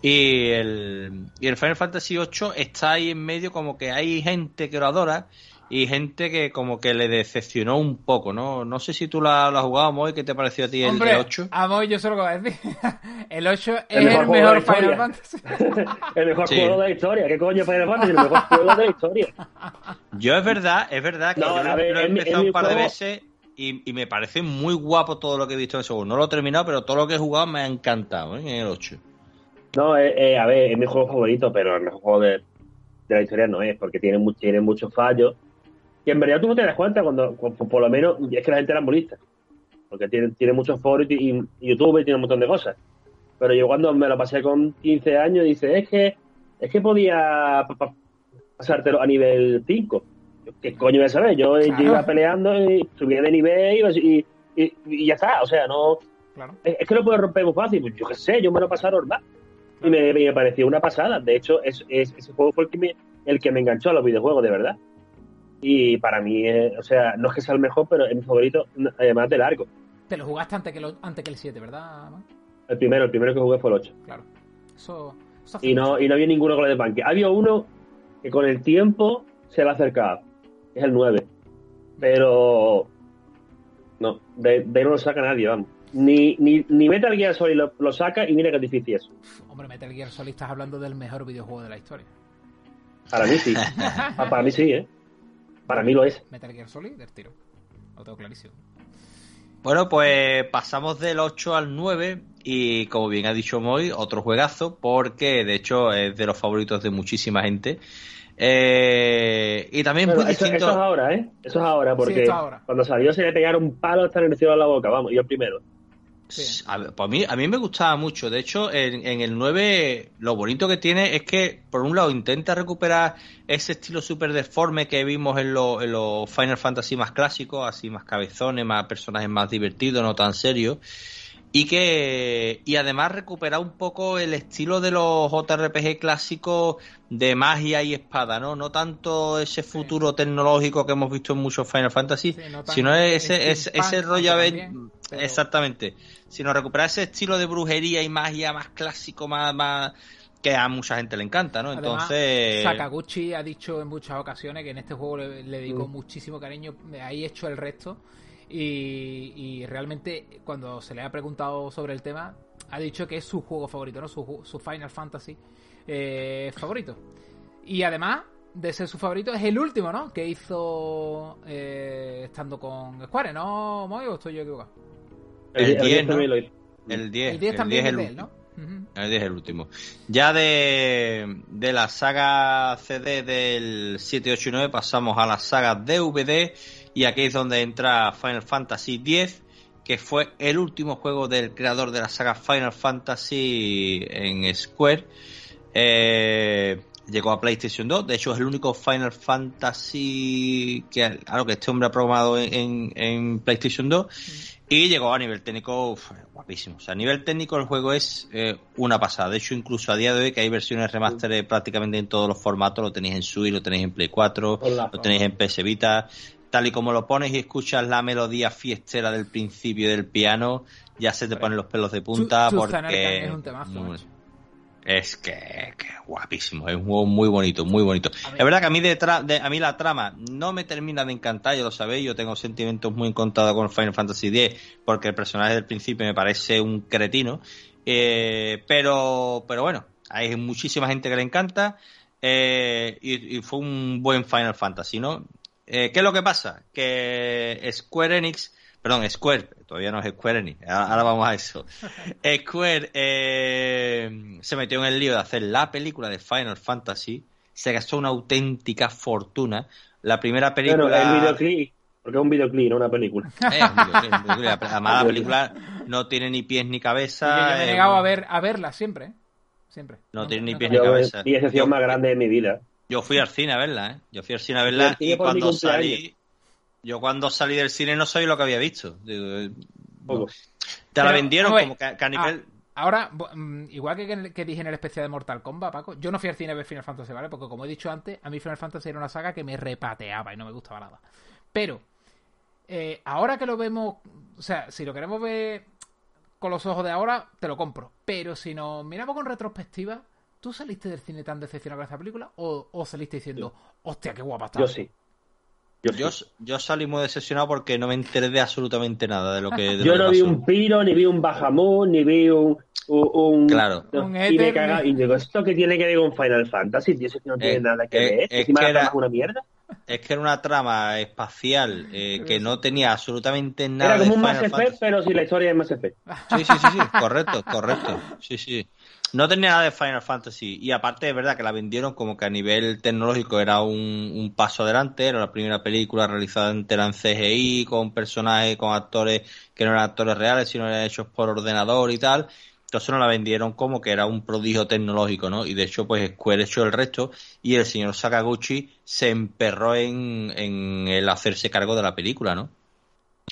Y el, y el Final Fantasy VIII está ahí en medio como que hay gente que lo adora y gente que como que le decepcionó un poco, ¿no? No sé si tú la, la has jugado, Moy, ¿qué te pareció a ti el Hombre, de 8? a Moy yo solo voy a decir. el 8 es El mejor el juego mejor de la Final historia. Fantasy. el mejor Sí. juego de la historia. ¿Qué coño Final Fantasy? El mejor juego de la historia. Yo es verdad, es verdad que No, yo lo- ver, lo he empezado un par de veces y, y me parece muy guapo todo lo que he visto en ese juego. No lo he terminado, pero todo lo que he jugado me ha encantado ¿eh? en el 8. No, eh, eh, a ver, es mi juego favorito, pero el mejor juego de, de la historia no es, porque tiene, tiene muchos fallos. Y en verdad tú no te das cuenta cuando, cu- por lo menos, es que la gente era molista. Porque tiene, tiene muchos foros y, YouTube y tiene un montón de cosas. Pero yo cuando me lo pasé con 15 años, dice, es que es que podía pa- pa- pasártelo a nivel 5. Yo, ¿Qué coño voy a saber? Yo, iba peleando y subía de nivel y, y- y ya está. O sea, no, Claro. es es que lo puedo romper muy fácil. Pues yo qué sé, yo me lo pasé normal. Y me, me pareció una pasada. De hecho, es, es- ese juego fue el que, me, el que me enganchó a los videojuegos, de verdad. Y para mí, eh, o sea, no es que sea el mejor, pero es mi favorito, además de largo. Te lo jugaste antes que, lo- antes que el 7, ¿verdad, man? El primero, el primero que jugué fue el 8. Claro. Eso, eso Y no, y no había ninguno con el de Banque. Había uno que con el tiempo se va a acercar. Es el 9. Pero. No, de, de ahí no lo saca nadie, vamos. Ni, ni, ni Metal Gear Solid lo, lo saca y mira que es difícil eso. Hombre, Metal Gear Solid estás hablando del mejor videojuego de la historia. Para mí sí. Para mí sí, ¿eh? Para mí lo es. Metal Gear Solid del tiro. Lo tengo clarísimo. Bueno, pues pasamos del 8 al 9 y como bien ha dicho Moy, otro juegazo porque de hecho es de los favoritos de muchísima gente. Eh, y también Bueno, muy eso, distinto. eso es ahora, ¿eh? Eso es ahora, porque Sí, ahora. cuando salió se le pegaron un palo hasta en el cielo en la boca, vamos, yo primero. Sí. A, ver, pues a mí, a mí me gustaba mucho. De hecho, en, en el 9 lo bonito que tiene es que, por un lado, intenta recuperar ese estilo súper deforme que vimos en, lo- en los Final Fantasy más clásicos, así más cabezones, más personajes más divertidos, no tan serios. Y que y además recupera un poco el estilo de los JRPG clásicos de magia y espada, ¿no? No tanto ese futuro tecnológico que hemos visto en muchos Final Fantasy, Sí, no tan sino ese, ese, ese rollo también, pero- exactamente, sino recuperar ese estilo de brujería y magia más clásico, más, más que a mucha gente le encanta, ¿no? Además, Entonces, Sakaguchi ha dicho en muchas ocasiones que en este juego le, le dedicó Mm. muchísimo cariño, ahí he hecho el resto. Y, y realmente, cuando se le ha preguntado sobre el tema, ha dicho que es su juego favorito, ¿no? Su, su Final Fantasy eh, favorito. Y además de ser su favorito, es el último, ¿no? Que hizo eh, estando con Square, ¿no, Moy? ¿O estoy yo equivocado? El, 10, también lo hizo. El 10. El 10 también el es de él, ¿no? El 10 es el último. Ya de, de la saga CD del 7, 8 y 9 pasamos a la saga DVD y aquí es donde entra Final Fantasy X, que fue el último juego del creador de la saga Final Fantasy en Square. Eh, llegó a PlayStation 2, de hecho es el único Final Fantasy que, algo que este hombre ha programado en, en- en PlayStation 2 y llegó a nivel técnico uf, guapísimo. O sea, a nivel técnico el juego es eh, una pasada. De hecho, incluso a día de hoy que hay versiones remaster eh, prácticamente en todos los formatos, lo tenéis en Switch, lo tenéis en Play 4, Hola. lo tenéis en PS Vita. Tal y como lo pones y escuchas la melodía fiestera del principio del piano, ya se te ponen los pelos de punta Su- porque es un temazo. Es que, que guapísimo, es un juego muy bonito, muy bonito. Es verdad que a mí, de tra- de- a mí la trama no me termina de encantar, ya lo sabéis, yo tengo sentimientos muy encontrados con Final Fantasy X, porque el personaje del principio me parece un cretino, eh, pero, pero bueno, hay muchísima gente que le encanta, eh, y, y fue un buen Final Fantasy, ¿no? Eh, ¿Qué es lo que pasa? Que Square Enix, perdón, Square, todavía no es Square Enix, ahora, vamos a eso. Square eh, se metió en el lío de hacer la película de Final Fantasy, se gastó una auténtica fortuna. La primera película... Bueno, el videoclip, porque es un videoclip, no una película. Eh, un videoclip, un videoclip. Además, la película no tiene ni pies ni Y cabeza. yo me he eh, negado a ver a verla siempre, ¿eh? Siempre. No tiene ni pies ni Yo, cabeza. mi excepción Yo- más grande de mi vida. Yo fui al cine a verla, ¿eh? Yo fui al cine a verla y cuando salí... Yo cuando salí del cine no sabía lo que había visto. Digo, eh. Te la Pero, vendieron como que, que a nivel... Ahora, mm, igual que, dije en el especial de Mortal Kombat, Paco, yo no fui al cine a ver Final Fantasy, ¿vale? Porque como he dicho antes, a mí Final Fantasy era una saga que me repateaba y no me gustaba nada. Pero, eh, ahora que lo vemos, o sea, si lo queremos ver con los ojos de ahora, te lo compro. Pero si nos miramos con retrospectiva, ¿tú saliste del cine tan decepcionado con esta película? ¿O, o saliste diciendo, hostia, qué guapa está? Yo sí. Yo, Yo, sí. yo salí muy decepcionado porque no me enteré de absolutamente nada de lo que. de Yo que no vi pasó. un Piro, ni vi un Bajamón, ni vi un. un, un- Claro. no, Un y me caga. Y digo, ¿esto qué tiene que ver con Final Fantasy? Tío, eso que no tiene Eh, nada que eh, ver. es Encima que era- trama es una mierda. Es que era una trama espacial eh, que no tenía absolutamente nada Era como de un Mass Final Effect, Fantasy. pero sin la historia de Mass Effect. Sí, sí, sí, sí, correcto, correcto. Sí, sí. No tenía nada de Final Fantasy. Y aparte, es verdad que la vendieron como que a nivel tecnológico era un, un paso adelante. Era la primera película realizada entera en CGI, con personajes, con actores que no eran actores reales, sino eran hechos por ordenador y tal. Entonces nos la vendieron como que era un prodigio tecnológico, ¿no? Y de hecho, pues Square echó el resto y el señor Sakaguchi se emperró en, en el hacerse cargo de la película, ¿no?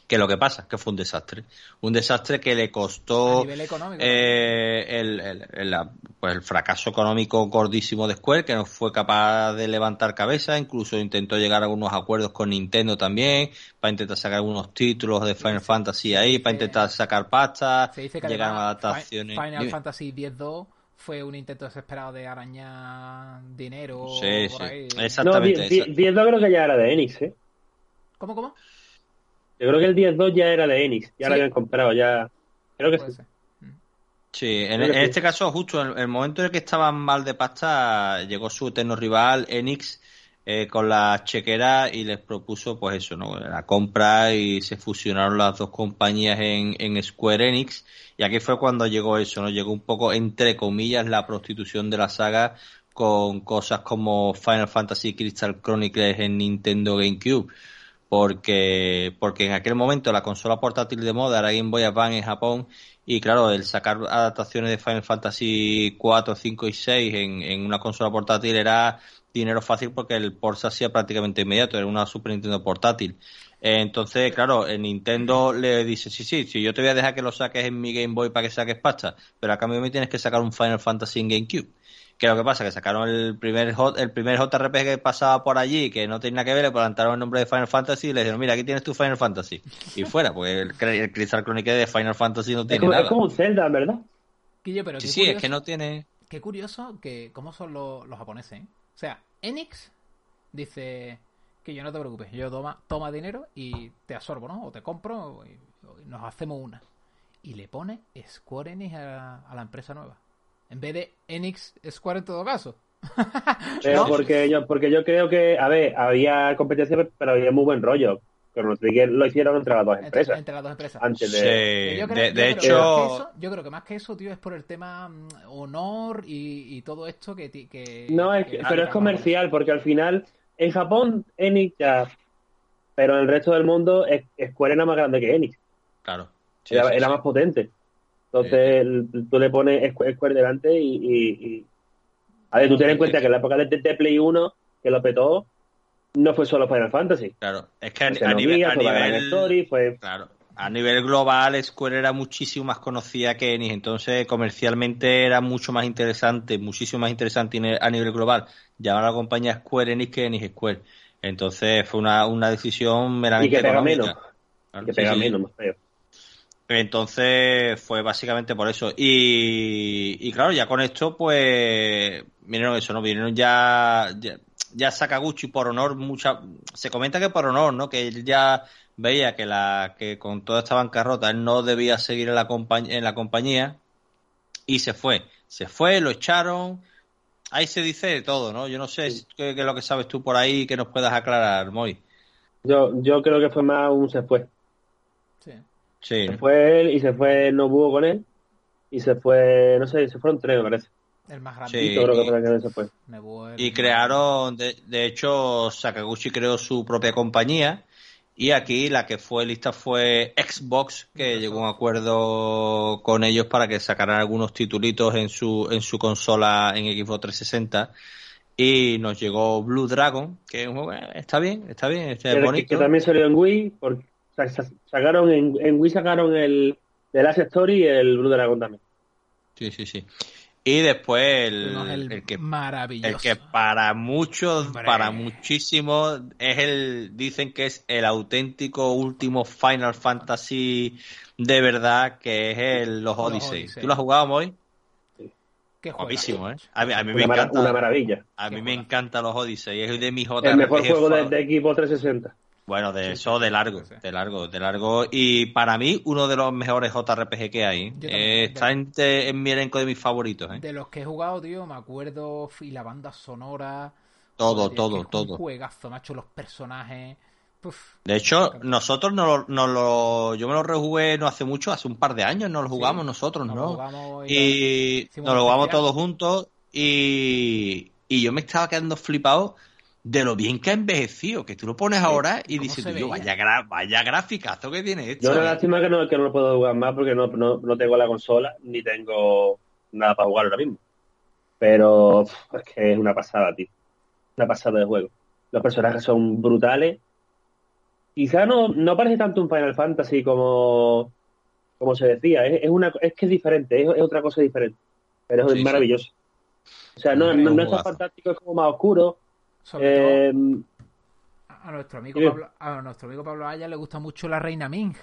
Que lo que pasa, que fue un desastre. Un desastre que le A costó nivel económico. eh, el, el- pues el fracaso económico gordísimo de Square, que no fue capaz de levantar cabeza, incluso intentó llegar a algunos acuerdos con Nintendo también, para intentar sacar algunos títulos de Final Fantasy ahí, para intentar sacar pasta, Se dice que llegaron además, adaptaciones. Final Dime. Fantasy X-2 fue un intento desesperado de arañar dinero Sí, por sí. ahí. No, Exactamente. 10 10 creo que ya era de Enix, ¿eh? ¿Cómo, cómo? Yo creo que el 10-2 ya era de Enix. Ya Sí. lo habían comprado, ya. Creo que Puede sí. ser. Sí, en, Creo que en sí. este caso, justo en el momento en el que estaban mal de pasta, llegó su eterno rival, Enix, eh, con la chequera y les propuso, pues eso, ¿no? La compra y se fusionaron las dos compañías en, en Square Enix. Y aquí fue cuando llegó eso, ¿no? Llegó un poco, entre comillas, la prostitución de la saga con cosas como Final Fantasy Crystal Chronicles en Nintendo GameCube porque porque en aquel momento la consola portátil de moda era Game Boy Advance en Japón y claro, el sacar adaptaciones de Final Fantasy 4, 5 y 6 en, en una consola portátil era dinero fácil porque el port se hacía prácticamente inmediato, era una Super Nintendo portátil. Entonces, claro, el Nintendo le dice, sí, sí, sí, yo te voy a dejar que lo saques en mi Game Boy para que saques pasta, pero a cambio me tienes que sacar un Final Fantasy en GameCube. Que lo que pasa que sacaron el primer J- el primer JRPG que pasaba por allí, que no tenía nada que ver, le plantaron el nombre de Final Fantasy y le dijeron, mira, aquí tienes tu Final Fantasy. Y fuera, porque el, el Crystal Chronicle de Final Fantasy no Es tiene como, es nada. como un Zelda, ¿verdad? Quillo, pero Sí, sí, es que no tiene... Qué curioso que cómo son los, los japoneses, ¿eh? O sea, Enix dice que yo no te preocupes, yo toma, toma dinero y te absorbo, ¿no? O te compro y, y nos hacemos una. y le pone Square Enix a, a la empresa nueva. En vez de Enix Square en todo caso. Pero porque yo, porque yo creo que, a ver, había competencia, pero había muy buen rollo. Trigger lo hicieron entre las dos Entre, empresas. entre las dos empresas. Antes de. Sí, Yo creo- de, yo de que hecho, más que eso- yo creo que más que eso, tío, es por el tema mm, honor y, y todo esto que... No, es que- que- pero es comercial, porque al final, en Japón, Enix ya. Pero en el resto del mundo, Square era más grande que Enix. claro. Sí, era sí, era sí. más potente. Entonces, el- tú le pones Square, delante y, y- y- A ver, tú ten en cuenta que en la época de, de Play 1, que lo petó, no fue solo Final Fantasy. Claro, es que a, a nivel, a nivel- Story, fue... claro, a nivel global Square era muchísimo más conocida que Enix, entonces comercialmente era mucho más interesante, muchísimo más interesante a nivel global llamar a la compañía Square Enix que Enix Square. Entonces fue una, una decisión Y meramente que pega económica. menos. Claro, que sí, pega sí. menos, más feo. Entonces fue básicamente por eso. Y, y claro, ya con esto, pues vinieron eso, ¿no? Vinieron ya, ya, ya Sakaguchi por honor, mucha, se comenta que por honor, ¿no? Que él ya veía que la, que con toda esta bancarrota él no debía seguir en la en la compañía y se fue. Se fue, lo echaron. Ahí se dice de todo, ¿no? Yo no sé Sí. qué, qué es lo que sabes tú por ahí que nos puedas aclarar, Moy. Yo, yo creo que fue más un se fue. Sí. Se fue él y se fue Nobuo con él. Y se fue, no sé, se fueron tres, me parece. El más grande. Sí. Creo que y- fue el que se fue. Y crearon, de, de hecho, Sakaguchi creó su propia compañía y aquí la que fue lista fue Xbox, que llegó a un acuerdo con ellos para que sacaran algunos titulitos en su, en su consola en Xbox 360 y nos llegó Blue Dragon, que es un juego, está bien, está bien, está Que, que- bonito. que también salió en Wii. Porque, sa- sa- sacaron en, en Wii sacaron el The Last Story y el Blue Dragon también. Sí, sí, sí. Y después el, el, el que maravilloso. El que para muchos, Hombre. para muchísimos, es el, dicen que es el auténtico último Final Fantasy de verdad, que es el, los Los Odyssey. Odyssey. ¿Tú lo has jugado hoy? Qué juego. Guapísimo, ¿eh? A mí, a mí me encanta. una maravilla. A mí Qué me encantan los Odyssey, es de mis JRPG El mejor juego de, de equipo 360. Bueno, de Sí, eso de largo, sí, de largo, de largo. Y para mí, uno de los mejores JRPG que hay. También, Eh, está en, en mi elenco de mis favoritos, ¿eh? De los que he jugado, tío, me acuerdo. Y la banda sonora. Todo, tío, todo, todo. Un juegazo, macho, los personajes. De hecho, nosotros no lo, no lo- yo me lo rejugué no hace mucho, hace un par de años, nos lo jugamos Sí, nosotros, nos ¿no? jugamos y- y nos lo jugamos todos juntos y, y yo me estaba quedando flipado de lo bien que ha envejecido, que tú lo pones ahora y ¿Cómo dices, yo, vaya, gra- vaya graficazo que tiene esto. Yo ¿eh? lástima que no, que no lo puedo jugar más porque no, no, no tengo la consola ni tengo nada para jugar ahora mismo. Pero es que es una pasada, tío. Una pasada de juego. Los personajes son brutales. Quizá no, no parece tanto un Final Fantasy como, como se decía. Es, es una, es que es diferente, es, es otra cosa diferente. Pero es Sí, sí. maravilloso. O sea, no, no, es tan fantástico, es como más oscuro. Sobre todo, Eh, a nuestro amigo sí. Pablo, a nuestro amigo Pablo Aya le gusta mucho la reina Ming.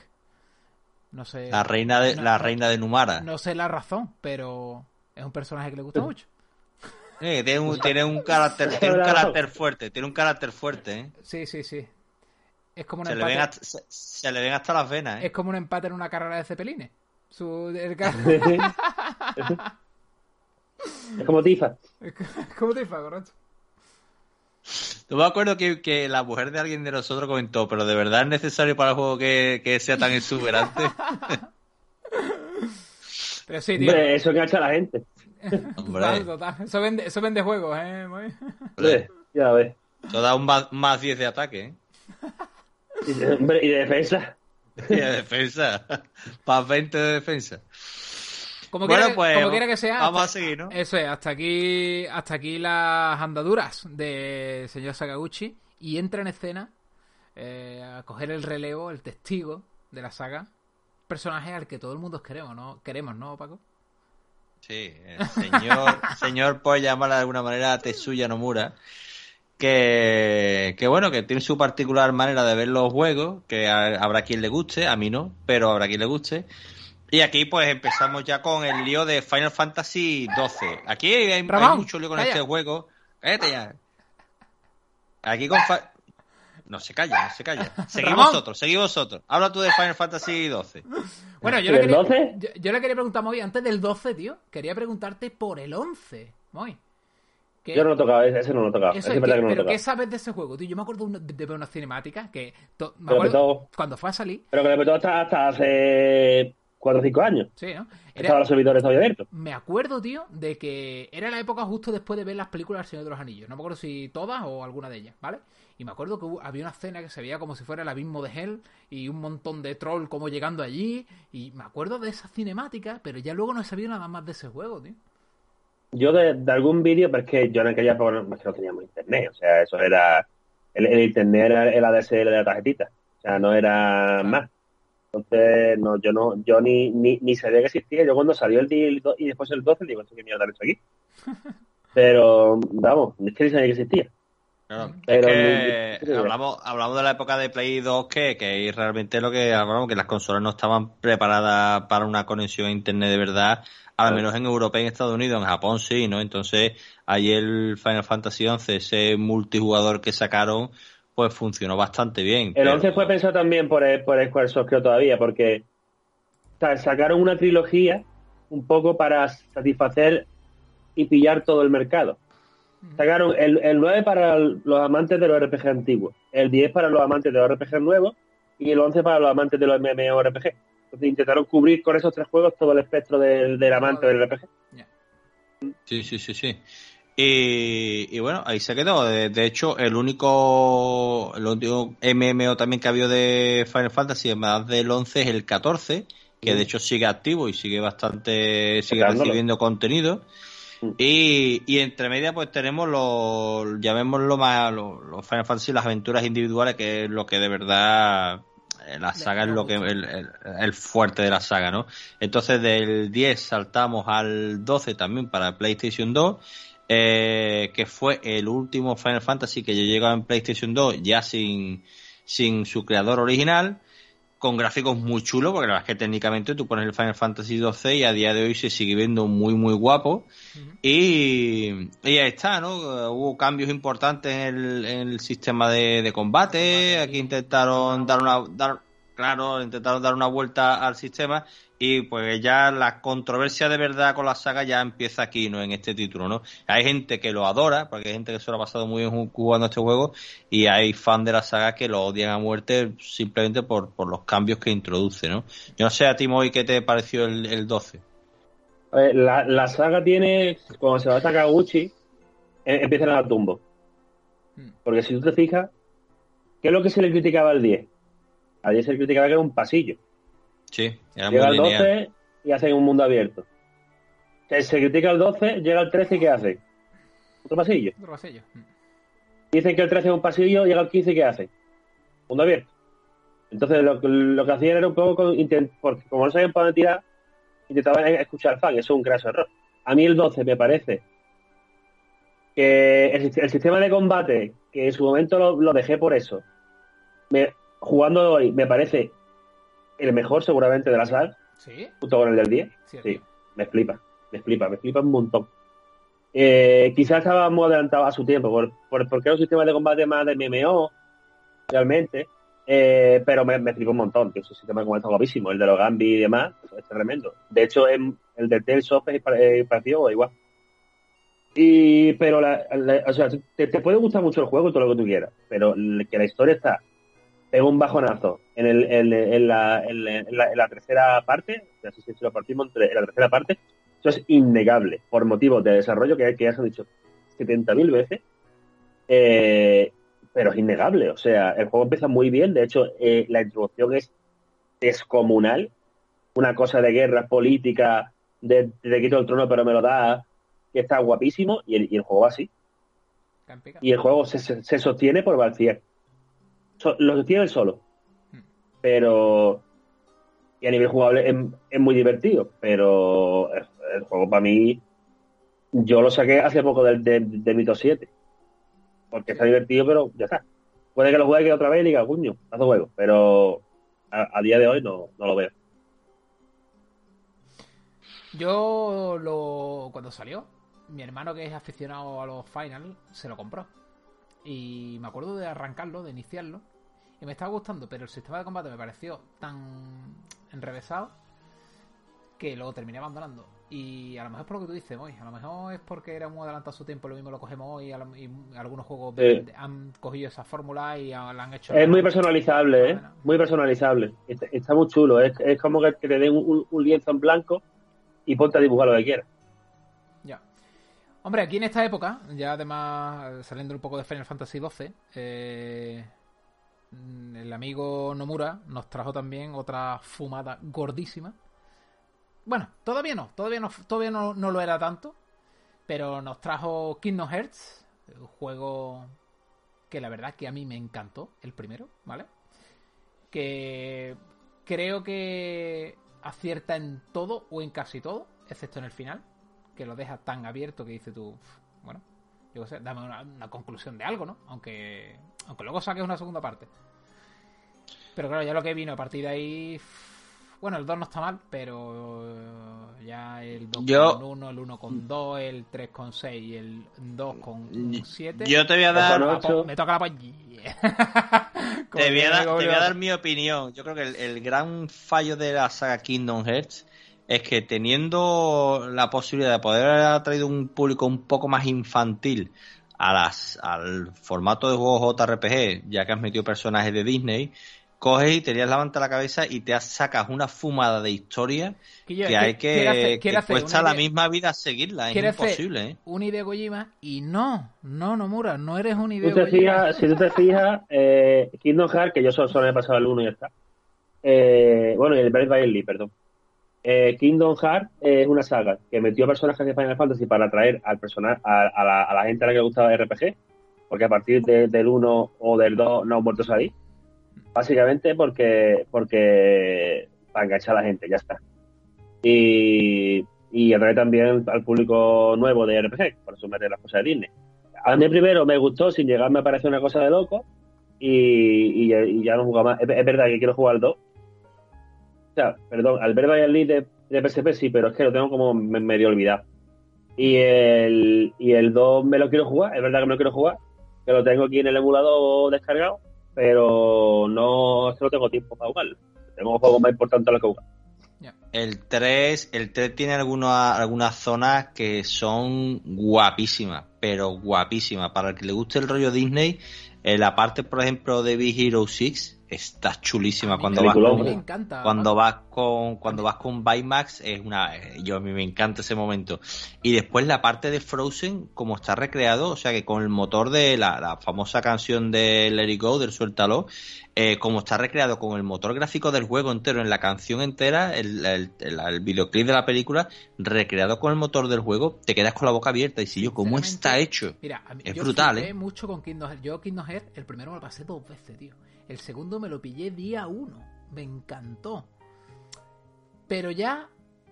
No sé. La reina de, no- la reina de Numara. No sé la razón, pero es un personaje que le gusta mucho. Eh, tiene, un, tiene un carácter, tiene un carácter fuerte, tiene un carácter fuerte, ¿eh? Sí, sí, sí. Es como un Se le, empate. ven hasta, se, se le ven hasta las venas, ¿eh? Es como un empate en una carrera de cepelines. Su, el es como Tifa. ¿Cómo te dices, correcto? Yo me acuerdo que, que la mujer de alguien de nosotros comentó, pero de verdad es necesario para el juego que, que sea tan exuberante. Pero sí, tío. Hombre, eso engancha a la gente. Hombre, Total, total. Eso vende, eso vende juegos, ¿eh? Muy- Hombre, ya ves. eso da un más, más 10 de ataque, ¿eh? Y de, hombre, y de defensa. Y de defensa. Más 20 de defensa. Como, Bueno, quiera, que- pues, como quiera que sea. vamos hasta- a seguir, ¿no? Eso es, hasta aquí, hasta aquí las andaduras del señor Sakaguchi. Y entra en escena eh, a coger el relevo, el testigo de la saga. Personaje al que todo el mundo queremos, ¿no? Queremos, ¿no, Paco? Sí, el señor, señor puede llamarla de alguna manera Tetsuya Nomura, que, que bueno, que tiene su particular manera de ver los juegos, que a- habrá quien le guste, a mí no, pero habrá quien le guste. Y aquí pues empezamos ya con el lío de Final Fantasy XII. Aquí hay, mucho lío con calla. este juego. Cállate ya. Aquí con... Fa- No se calla, no se calla. Seguimos vosotros, seguimos vosotros. Habla tú de Final Fantasy XII. Bueno, yo le, quería, Yo, le quería preguntar, Moy, antes del 12, tío, quería preguntarte por el 11, Moy. Yo no lo tocaba, ese no lo tocaba. Eso es que, no pero ¿qué sabes de ese juego, tío? Yo me acuerdo de ver una cinemática que... me acuerdo cuando fue a salir... Pero que le petó hasta, hasta hace 4 o 5 años. Sí, ¿no? Estaba los servidores todavía abiertos. Me acuerdo, tío, de que era la época justo después de ver las películas del Señor de los Anillos. No me acuerdo si todas o alguna de ellas, ¿vale? Y me acuerdo que había una escena que se veía como si fuera el abismo de Hell y un montón de troll como llegando allí. Y me acuerdo de esa cinemática, pero ya luego no he sabido nada más de ese juego, tío. Yo de, algún vídeo, pero es que yo en aquella época no, no teníamos internet. O sea, eso era. El, internet era el ADSL de la tarjetita. O sea, no era más. Entonces, no, yo no, yo ni, ni, ni sabía que existía. Yo cuando salió el día y después el 12, digo, ¿qué mierda he hecho aquí? Pero, vamos, es que ni sabía que existía. Claro, es que hablamos, hablamos de la época de Play 2 que, que realmente lo que hablamos, que las consolas no estaban preparadas para una conexión a internet de verdad, al menos en Europa y en Estados Unidos, en Japón sí, ¿no? Entonces, ahí el Final Fantasy XI, ese multijugador que sacaron, pues funcionó bastante bien. El 11 fue pensado también por, por Squaresoft, creo todavía, porque sacaron una trilogía un poco para satisfacer y pillar todo el mercado. Sacaron el, el 9 para los amantes de los RPG antiguos, el 10 para los amantes de los RPG nuevos y el 11 para los amantes de los MMORPG. Entonces intentaron cubrir con esos tres juegos todo el espectro del, amante del RPG. Sí, sí, sí, sí. Y, bueno, ahí se quedó. De, hecho, el único, el último MMO también que ha habido de Final Fantasy, además del 11, es el 14, que de mm. hecho sigue activo y sigue bastante, sigue recibiendo contenido. Mm. Y, y entre media pues tenemos los, llamémoslo más, los, Final Fantasy, las aventuras individuales, que es lo que de verdad eh, la saga es lo que el, fuerte de la saga, ¿no? Entonces del 10 saltamos al 12 también para PlayStation 2, eh, que fue el último Final Fantasy que yo llegaba en PlayStation 2 ya sin, sin su creador original con gráficos muy chulos, porque la verdad es que técnicamente tú pones el Final Fantasy XII y a día de hoy se sigue viendo muy, muy guapo. y, ahí está, ¿no? Hubo cambios importantes en el, en el sistema de, combate. Aquí intentaron dar una. Dar, claro, intentaron dar una vuelta al sistema y pues ya la controversia de verdad con la saga ya empieza aquí, ¿no? En este título, ¿no? Hay gente que lo adora, porque hay gente que se lo ha pasado muy bien jugando este juego, y hay fans de la saga que lo odian a muerte simplemente por, por los cambios que introduce, ¿no? Yo no sé a ti, Moy, ¿qué te pareció el, el 12? la, la, saga tiene, cuando se va a Takaguchi, eh, empieza en el tumbo. Hmm. Porque si tú te fijas, ¿qué es lo que se le criticaba al 10? Al 10 se criticaba que era un pasillo. Sí, era llega al 12 y hacen un mundo abierto. Se, se critica el 12, llega al 13 y ¿qué hace? Otro pasillo. Otro pasillo. Dicen que el 13 es un pasillo, llega al 15 y ¿qué hace? Mundo abierto. Entonces lo, lo que hacían era un poco, porque como no sabían para dónde tirar, intentaban escuchar fan, eso es un graso error. A mí el 12 me parece que el, sistema de combate, que en su momento lo, dejé por eso, me, jugando hoy, me parece el mejor seguramente de la saga. ¿Sí? Junto con el del 10. Sí, me flipa, me flipa, me flipa un montón. Eh, quizás estábamos adelantados a su tiempo, por, porque era un sistema de combate más de MMO, realmente, eh, pero me, me flipa un montón, que es un sistema de combate guapísimo, el de los Gambi y demás, es tremendo. De hecho, el de Tales of es parecido igual. Y, pero, la, o sea, te, te, puede gustar mucho el juego, todo lo que tú quieras, pero que la historia está pegó un bajonazo en, el, en, la, en, la, tercera parte, si lo partimos en la tercera parte, eso es innegable, por motivos de desarrollo que, que ya se han dicho 70.000 veces, eh, pero es innegable, o sea, el juego empieza muy bien, de hecho, eh, la introducción es descomunal, una cosa de guerra política, de te quito el trono pero me lo da, que está guapísimo, y el, juego así. Y el juego se, se, sostiene por Valcier lo tiene él solo. Pero. Y a nivel jugable es, muy divertido. Pero el, juego para mí. Yo lo saqué hace poco del de, Mito 7. Porque está divertido, pero ya está. Puede que lo juegue otra vez y diga, cuño, hace juego. Pero a, día de hoy no, no lo veo. Yo lo cuando salió, mi hermano que es aficionado a los Final se lo compró. Y me acuerdo de arrancarlo, de iniciarlo. Y me estaba gustando, pero el sistema de combate me pareció tan enrevesado que lo terminé abandonando. Y a lo mejor es por lo que tú dices, hoy. A lo mejor es porque era muy adelantado su tiempo, lo mismo lo cogemos hoy. Y, algunos juegos han cogido esa fórmula y la han hecho. Es muy personalizable, ¿eh? Muy personalizable. Está, muy chulo. Es, como que te den un, lienzo en blanco y ponte a dibujar lo que quieras. Hombre, aquí en esta época, ya además saliendo un poco de Final Fantasy XII, eh, el amigo Nomura nos trajo también otra fumada gordísima bueno, todavía no, todavía no, todavía no, lo era tanto. Pero nos trajo Kingdom Hearts, un juego que la verdad que a mí me encantó, el primero, ¿vale? Que creo que acierta en todo o en casi todo, excepto en el final, que lo deja tan abierto que dice tú, bueno, yo sé, dame una, conclusión de algo, ¿no? Aunque, aunque luego saques una segunda parte. Pero claro, ya lo que vino a partir de ahí bueno, el 2 no está mal, pero ya el 2 con 1, el 1 con 2, el 3 con 6 y el 2 con 7. Yo te voy a dar. Me toca la te, voy a dar, te voy a dar mi opinión. Yo creo que el, el gran fallo de la saga Kingdom Hearts es que teniendo la posibilidad de poder haber atraído un público un poco más infantil a las, al formato de juegos JRPG, ya que has metido personajes de Disney, coges y te la manta la cabeza y te sacas una fumada de historia que, hay que, que cuesta la misma vida seguirla, es imposible. ¿eh? Un Hideo Kojima y no, no, no Mura, no eres un Hideo Kojima. si tú te fijas, eh, Kingdom Hearts, que yo solo, he pasado el 1 y ya está. Eh, bueno, y el Breath by perdón. Eh, Kingdom Hearts es una saga que metió personajes de Final Fantasy para atraer al personaje, a, la, gente a la que le gustaba RPG, porque a partir del 1 o del 2 no han vuelto a salir Básicamente porque, porque para enganchar a la gente, ya está. Y, y atrae también al público nuevo de RPG, por eso mete las cosas de Disney. A mí primero me gustó, sin llegar me parece una cosa de loco, y, y, ya no juego más. Es, verdad que quiero jugar al 2. Sea, perdón, al ver el de, de PSP sí, pero es que lo tengo como medio olvidado. Y el, y el 2 me lo quiero jugar, es verdad que me lo quiero jugar, que lo tengo aquí en el emulador descargado, pero no, no tengo tiempo para jugarlo. Tengo un juego más importante a lo que jugar. El 3, el 3 tiene algunas algunas zonas que son guapísimas, pero guapísimas. Para el que le guste el rollo Disney, en la parte, por ejemplo, de Big Hero 6, está chulísima cuando vas con, cuando vas con cuando vas con Baymax es una yo a mí me encanta ese momento. Y después la parte de Frozen como está recreado o sea que con el motor de la, famosa canción de Let It Go del Suéltalo eh, como está recreado con el motor gráfico del juego entero en la canción entera el, el, videoclip de la película recreado con el motor del juego te quedas con la boca abierta y si yo cómo está hecho mira, es brutal ¿eh? mucho con Kingdom Hearts. Yo Kingdom Hearts el primero me lo pasé dos veces tío el segundo me lo pillé día uno. Me encantó. Pero ya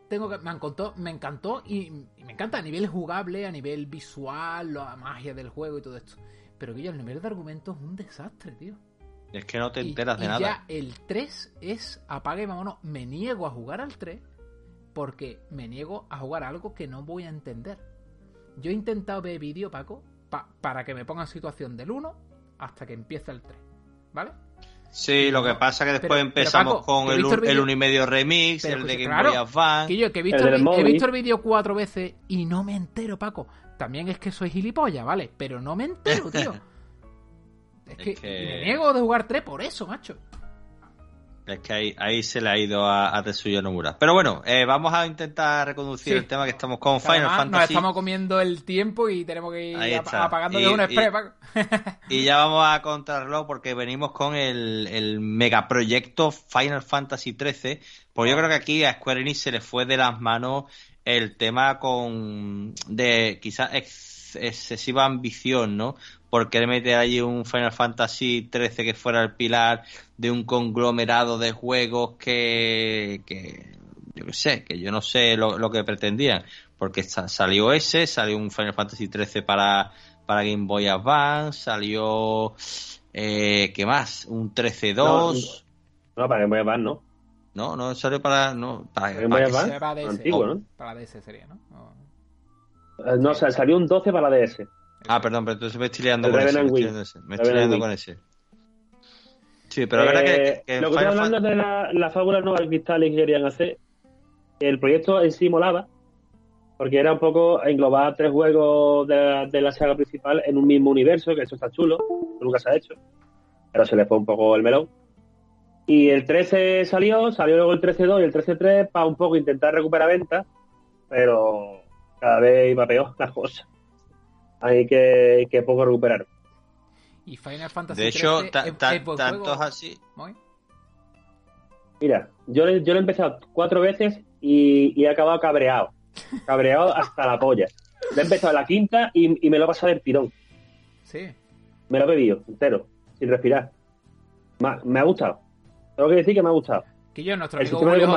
tengo que. Me encantó, me encantó y, me encanta a nivel jugable, a nivel visual, la magia del juego y todo esto. Pero que ya el nivel de argumento es un desastre, tío. Es que no te enteras de y nada. Ya el 3 es apague y vámonos. Me niego a jugar al 3 porque me niego a jugar algo que no voy a entender. Yo he intentado ver vídeo, Paco, para que me pongan situación del 1 hasta que empiece el 3. ¿Vale? Sí, lo que pasa es que después empezamos con el, el Unimedio Remix, el de Game Boy Advance. Que yo, que he visto, el, he visto el vídeo cuatro veces y no me entero, Paco. También es que soy gilipollas, ¿vale? Pero no me entero, tío. es, que, me niego de jugar tres por eso, macho. Es que ahí, ahí se le ha ido a, a Tetsuya Nomura. Pero bueno, eh, vamos a intentar reconducir el tema que estamos con Final Fantasy. Nos estamos comiendo el tiempo y tenemos que ir apagando de un express. Y, ya vamos a contarlo porque venimos con el, el megaproyecto Final Fantasy XIII. Pues yo creo que aquí a Square Enix se le fue de las manos el tema con de quizás excesiva ambición, ¿no? por querer meter allí un Final Fantasy XIII que fuera el pilar de un conglomerado de juegos que, que yo qué sé, que yo no sé lo, que pretendían, porque salió ese, salió un Final Fantasy XIII para, para Game Boy Advance, salió, eh, ¿qué más? Un 13-2. No, para Game Boy Advance no. No, no salió para, no, para, Game Boy Advance. Para DS, Antiguo, ¿no? Para DS sería, ¿no? No, o sea, salió un 12 para DS. Ah, perdón, pero entonces me estoy liando El con ese. Me estoy liando, ese, me estoy Revenant liando Wing. con ese. Sí, pero la verdad que, Eh, que lo que estoy hablando Fan- de la, la fábula nueva cristal que querían hacer, el proyecto en sí molaba, porque era un poco englobar tres juegos de la, de la saga principal en un mismo universo, que eso está chulo, nunca se ha hecho, pero se le fue un poco el melón. Y el 13 salió, salió luego el 13.2 y el 13.3 para un poco intentar recuperar ventas, pero cada vez iba peor la cosa. Hay que, que poco recuperar. Y Final Fantasy De hecho, 13 ta- es- ta- es buen tanto juego, es así. Mira, yo, yo lo he empezado cuatro veces y, y he acabado cabreado. Cabreado hasta la polla. Lo he empezado la quinta y, y me lo he pasado del tirón. Sí. Me lo he bebido entero, sin respirar. Ma- me ha gustado. Tengo que decir que me ha gustado. Que yo, nuestro El amigo Julio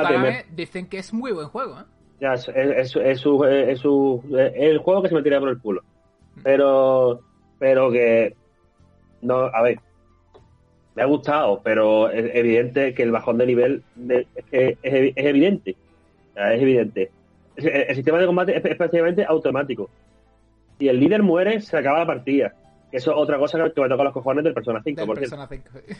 dicen que es muy buen juego, ¿eh? Ya, es, es- es su- es su- es el juego que se me tira por el culo. Pero, pero que, no, a ver, me ha gustado, pero es evidente que el bajón de nivel de- es, es, evi- es evidente. Es evidente. El, el sistema de combate es, prácticamente automático. Si el líder muere, se acaba la partida. Eso es otra cosa que, me toca los cojones del Persona 5, Del por cierto. Persona 5.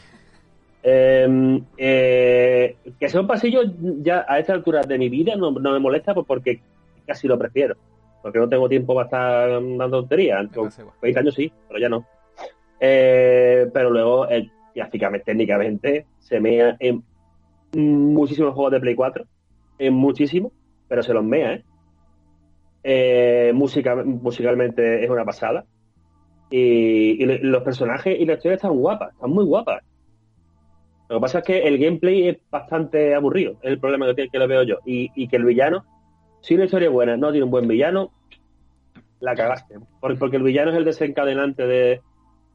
Eh, eh, que sea un pasillo ya a esta altura de mi vida no, no me molesta porque casi lo prefiero. Porque no tengo tiempo para estar dando tonterías. Me Con pasa igual. 20 años sí, pero ya no. Eh, pero luego, eh, técnicamente, se mea en muchísimos juegos de Play 4. En muchísimos, pero se los mea, ¿eh? Eh, musicalmente es una pasada. Y, los personajes y la historia están guapas, están muy guapas. Lo que pasa es que el gameplay es bastante aburrido, es el problema que, tiene- que lo veo yo. Y, y que el villano, si una historia buena no tiene un buen villano, la cagaste. Por- Porque el villano es el desencadenante de,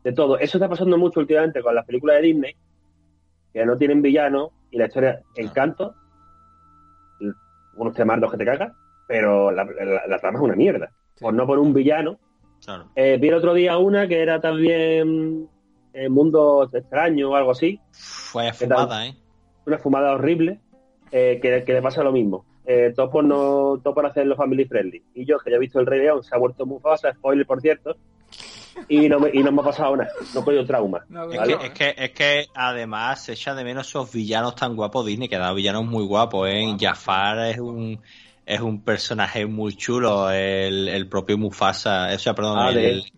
de todo. Eso está pasando mucho últimamente con las películas de Disney, que no tienen villano y la historia encanto, unos temardos que te cagas, pero la, la- la trama es una mierda. Sí. Por no por un villano. Claro. Eh, vi el otro día una que era también eh, Mundo Extraño o algo así, Fue ¿eh? una fumada horrible, eh, que, que le pasa lo mismo. Eh, todo por no, todo por hacerlo family friendly. Y yo, que ya he visto el Rey León, se ha vuelto Mufasa, spoiler por cierto, y no me, y no me ha pasado nada, no he cogido trauma. No, Es, que, es, que, es que además se echa de menos esos villanos tan guapos Disney, que dado villanos muy guapos, ¿eh? Jafar es un es un personaje muy chulo, el, el propio Mufasa, o sea, perdón, Hades.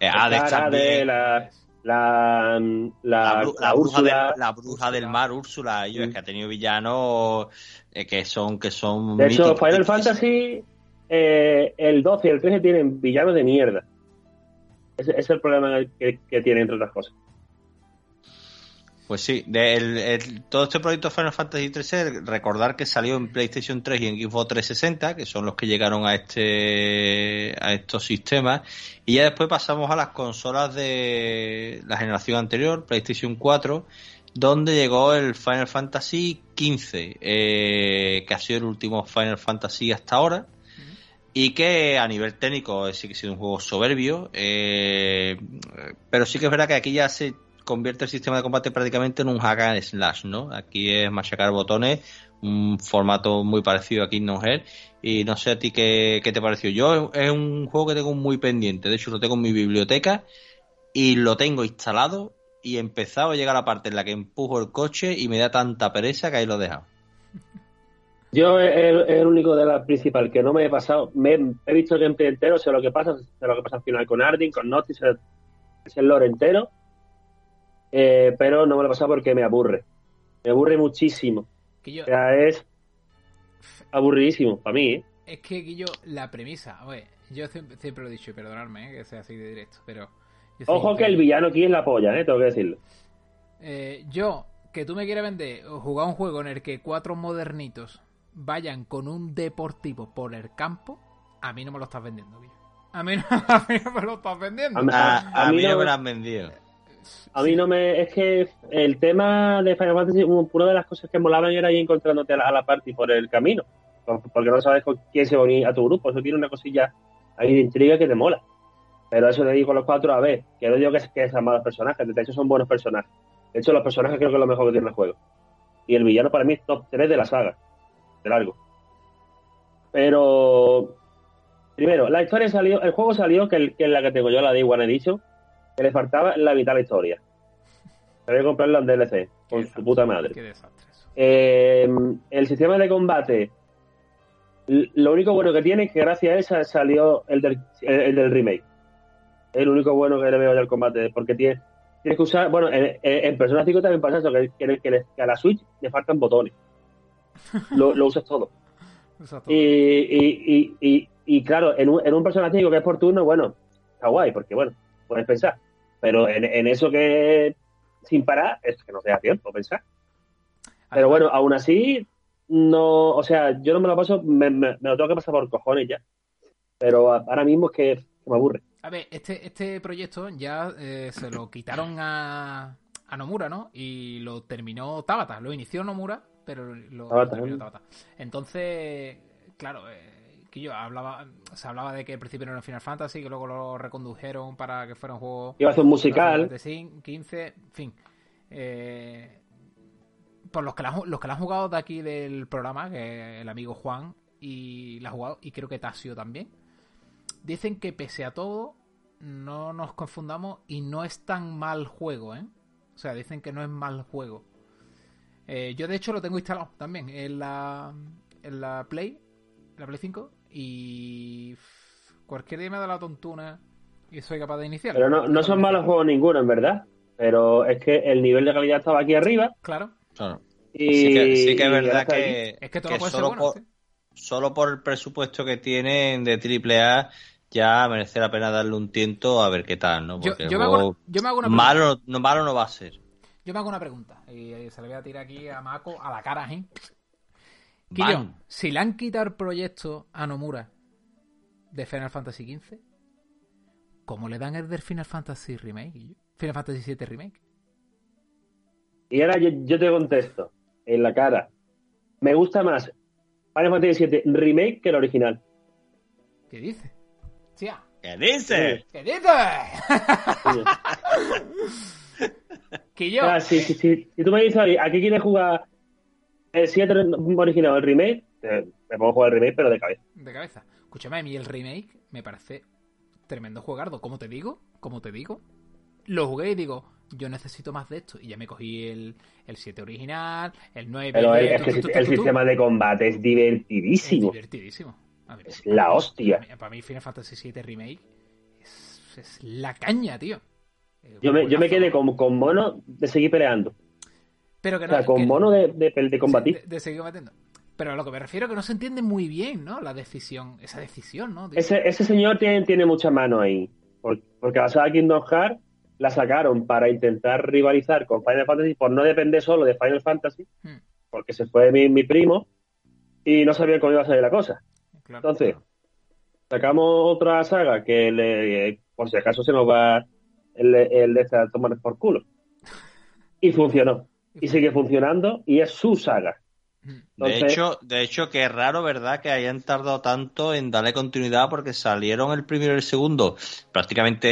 el, Hades cara de la, la, la, La, bru- la bruja, del, Úrsula. la bruja del mar, Úrsula, ellos, Mm. que ha tenido villanos eh, que son que son De hecho. Final Fantasy, eh, el 12 y el 13 tienen villanos de mierda. Ese, ese es el problema que, que tiene, entre otras cosas. Pues sí, de el- el- todo este proyecto Final Fantasy XIII, recordar que salió en PlayStation 3 y en Xbox 360, que son los que llegaron a este a estos sistemas, y ya después pasamos a las consolas de la generación anterior, PlayStation 4, donde llegó el Final Fantasy XV, eh, que ha sido el último Final Fantasy hasta ahora, y que a nivel técnico sí que ha sido un juego soberbio, eh, pero sí que es verdad que aquí ya se convierte el sistema de combate prácticamente en un hack and slash, ¿no? Aquí es machacar botones, un formato muy parecido a Kingdom Hearts, y no sé a ti qué, te pareció. Yo es un juego que tengo muy pendiente, de hecho lo tengo en mi biblioteca y lo tengo instalado y he empezado a llegar a la parte en la que empujo el coche y me da tanta pereza que ahí lo he dejado. Yo es el, único de la principal que no me he pasado. Me, he visto el gameplay entero, sé lo que pasa, sé lo que pasa al final con Ardyn, con Noctis, sé, sé el lore entero. Eh, pero no me lo he pasado porque me aburre. Me aburre muchísimo. Que yo, O sea, es aburridísimo para mí. ¿eh? es que Guillo, la premisa, oye, yo siempre, siempre lo he dicho y perdonadme eh, que sea así de directo, pero... Ojo siempre- que el villano aquí es la polla, ¿eh? tengo que decirlo. Eh, yo, que tú me quieres vender o jugar un juego en el que cuatro modernitos vayan con un deportivo por el campo, a mí no me lo estás vendiendo, Guillo. A mí no, a mí no me lo estás vendiendo. A mí- A, a a mí mí no no- me lo han vendido. A mí no me. Es que el tema de Final Fantasy, una de las cosas que molaban era ir encontrándote a la, a la party por el camino. por- Porque no sabes con quién se va a unir a tu grupo. Eso tiene una cosilla ahí de intriga que te mola. Pero eso de ir con los cuatro a ver, que no digo que, que sean malos personajes, de hecho son buenos personajes. De hecho, los personajes creo que es lo mejor que tiene el juego. Y el villano para mí es top 3 de la saga. De largo. Pero Primero, la historia salió, el juego salió que, que en la que tengo yo, la de One Edition, que le faltaba la la historia. Había que comprarla en DLC, con Qué su puta madre. Qué desastre eso. Eh, el sistema de combate, lo único bueno que tiene es que gracias a esa salió el del, el, el del remake. Es el único bueno que le veo yo al combate, porque tiene, tienes que usar, bueno, en, en- Persona 5 también pasa eso, que, que, que le- que a la Switch le faltan botones. Lo, lo usas todo. Y, y, y, y, y claro, en un, en un Persona 5 que es por turno, bueno, está guay, porque bueno, puedes pensar. Pero en, en eso que sin parar, es que no te da tiempo pensar. Pero bueno, aún así, no, o sea, yo no me lo paso, me, me- me lo tengo que pasar por cojones ya. Pero ahora mismo es que, que me aburre. A ver, este, este proyecto ya eh, se lo quitaron a, a Nomura, ¿no? Y lo terminó Tabata. Lo inició Nomura, pero lo, Tabata, lo terminó ¿eh? Tabata. Entonces, claro, eh, hablaba, se hablaba de que al principio era un Final Fantasy, que luego lo recondujeron para que fuera un juego Iba a un musical. de 15, en fin. Eh, por los que, la, los que la han jugado de aquí del programa, que el amigo Juan y la ha jugado, y creo que Tasio también, dicen que pese a todo, no nos confundamos y no es tan mal juego, ¿eh? O sea, dicen que no es mal juego. Eh, yo de hecho lo tengo instalado también en la, en la Play, en la Play 5, y cualquier día me da la tontuna y soy capaz de iniciar. Pero no, no son malos juegos ninguno, en verdad. Pero es que el nivel de calidad estaba aquí arriba. Claro. Claro. Y, Sí que, sí que es verdad que, Es que todo que puede ser solo, bueno. por, ¿sí? solo por el presupuesto que tienen de AAA ya merece la pena darle un tiento a ver qué tal, ¿no? Yo, Porque yo me hago una, juego yo me hago una pregunta. malo, no, malo no va a ser. Yo me hago una pregunta. Y se le voy a tirar aquí a Mako a la cara, ¿eh? Quillo, si le han quitado el proyecto a Nomura de Final Fantasy XV, ¿cómo le dan el del Final Fantasy Remake? Final Fantasy VII Remake. Y ahora yo, yo te contesto en la cara. Me gusta más Final Fantasy VII Remake que el original. ¿Qué dice? Tía, ¿Qué dice? ¿qué dice? Quillo, Ah, sí, sí, sí. Si tú me dices, "Oye, ¿a qué quieres jugar el 7 original o el remake? Eh, me pongo a jugar el remake, pero de cabeza. de cabeza. Escúchame, a mí el remake me parece tremendo juegardo. Como te digo, como te digo, lo jugué y digo, yo necesito más de esto. Y ya me cogí el, el 7 original, el 9. Pero el, es que tu, tu, tu, el sistema de combate es Es divertidísimo. divertidísimo. A ver, Es la hostia. Para mí, para mí Final Fantasy VII Remake es, es la caña, tío. Eh, Yo me, yo me quedé con, con mono de seguir peleando. Pero que O sea, con que- mono de, de, de sí, combatir. de, de seguir combatiendo. Pero a lo que me refiero es que no se entiende muy bien, ¿no? La decisión, esa decisión, ¿no? Ese, ese señor tiene, tiene mucha mano ahí. Por- Porque la saga Kingdom Hearts la sacaron para intentar rivalizar con Final Fantasy por no depender solo de Final Fantasy, Hmm, porque se fue mi, mi primo y no sabía cómo iba a salir la cosa. claro, Entonces, claro. sacamos otra saga que le, por si acaso se nos va el, el de esta tomar por culo. Y funcionó. Y sigue funcionando y es su saga. De hecho, de hecho, que es raro, ¿verdad? Que hayan tardado tanto en darle continuidad porque salieron el primero y el segundo prácticamente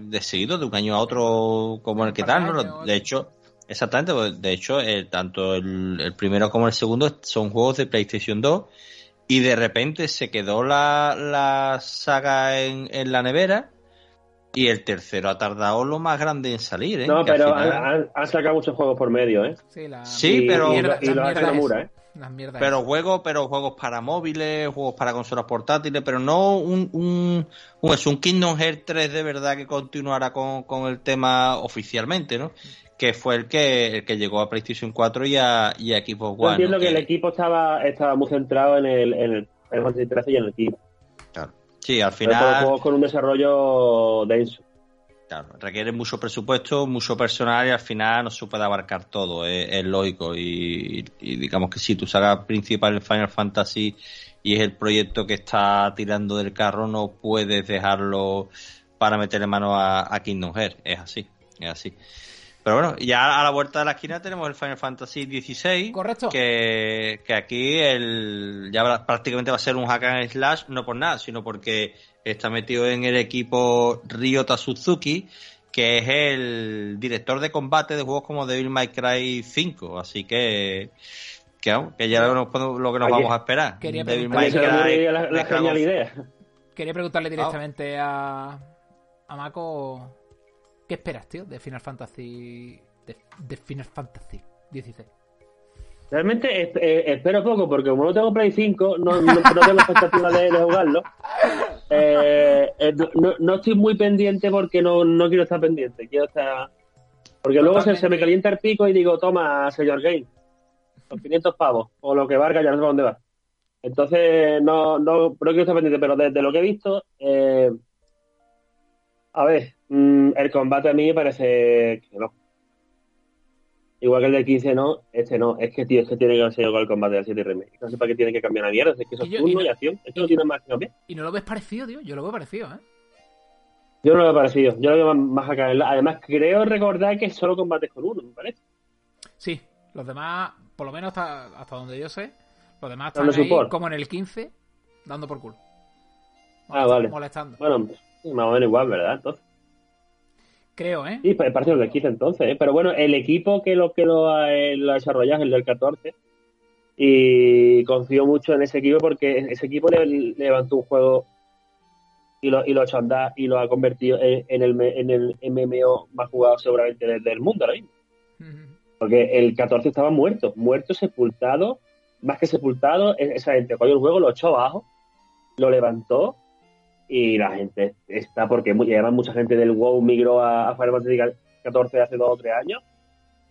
de seguido, de un año a otro como el que tal, ¿no? años. De hecho, exactamente, pues, de hecho, eh, tanto el, el primero como el segundo son juegos de PlayStation 2 y de repente se quedó la, la saga en, en la nevera y el tercero ha tardado lo más grande en salir, ¿eh? No, Que pero final- han, sacado muchos juegos por medio, ¿eh? Sí, la, Sí, Y- pero- y, mierda- y las lo ha hecho Nomura. ¿eh? Las mierdas Pero juegos, pero juegos para móviles, juegos para consolas portátiles, pero no un, un, un, es un Kingdom Hearts 3 de verdad que continuara con, con el tema oficialmente, ¿no? Que fue el que, el que llegó a PlayStation 4 y a, y a Xbox Yo One. entiendo ¿no? que el equipo estaba, estaba muy centrado en el, en el Final Fantasy XIII y en el equipo. Sí, al final juegos con un desarrollo denso. claro, requiere mucho presupuesto, mucho personal y al final no se puede abarcar todo, es, es lógico. Y, y digamos que si tu saga principal es Final Fantasy y es el proyecto que está tirando del carro, no puedes dejarlo para meterle mano a, a Kingdom Hearts. Es así, es así. Pero bueno, ya a la vuelta de la esquina tenemos el Final Fantasy XVI. Correcto. Que, que aquí el, ya prácticamente va a ser un hack and slash, no por nada, sino porque está metido en el equipo Ryota Suzuki, que es el director de combate de juegos como Devil May Cry 5. Así que, que, que ya lo, lo que nos Oye, vamos a esperar. quería Devil May Cry, la, genial idea. quería preguntarle directamente a, a Mako ¿qué esperas, tío, de Final Fantasy de, Final Fantasy 16? Realmente eh, espero poco porque como no tengo Play 5, no, no, tengo expectativa de, jugarlo. Eh, eh, no, estoy muy pendiente porque no, quiero estar pendiente. Quiero estar... Porque luego se, me calienta el pico y digo, toma, señor Game, los 500 pavos, o lo que valga, ya no sé dónde va. Entonces, no, no, no quiero estar pendiente, pero desde lo que he visto, eh, a ver, mm, el combate a mí me parece que no. Igual que el del 15 no, este no. Es que, tío, es que tiene que haber con el combate del 7 remake. No sé para qué tiene que cambiar la mierda. Es que eso es turno y, acción. Es que no tiene más que cambiar. Y no lo ves parecido, tío. Yo lo veo parecido, ¿eh? Yo no lo veo parecido. Yo lo veo más acá. Además, creo recordar que solo combates con uno, me parece. Sí, los demás, por lo menos hasta, hasta donde yo sé, los demás están ahí como en el 15, dando por culo. Ah, vale. Molestando. Bueno, más o menos igual, ¿verdad? Entonces. Creo, ¿eh? Sí, parece del 15 entonces, ¿eh? Pero bueno, el equipo que lo que lo ha, lo ha desarrollado es el del 14 y confío mucho en ese equipo porque ese equipo le, levantó un juego y lo, y lo andar y lo ha convertido en, el, en el MMO más jugado seguramente del, mundo ahora mismo. Porque el 14 estaba muerto, muerto, sepultado, más que sepultado, e-, esa gente cogió el juego, lo echó abajo, lo levantó y la gente está, porque además mucha gente del WoW migró a, Final Fantasy 14 hace dos o tres años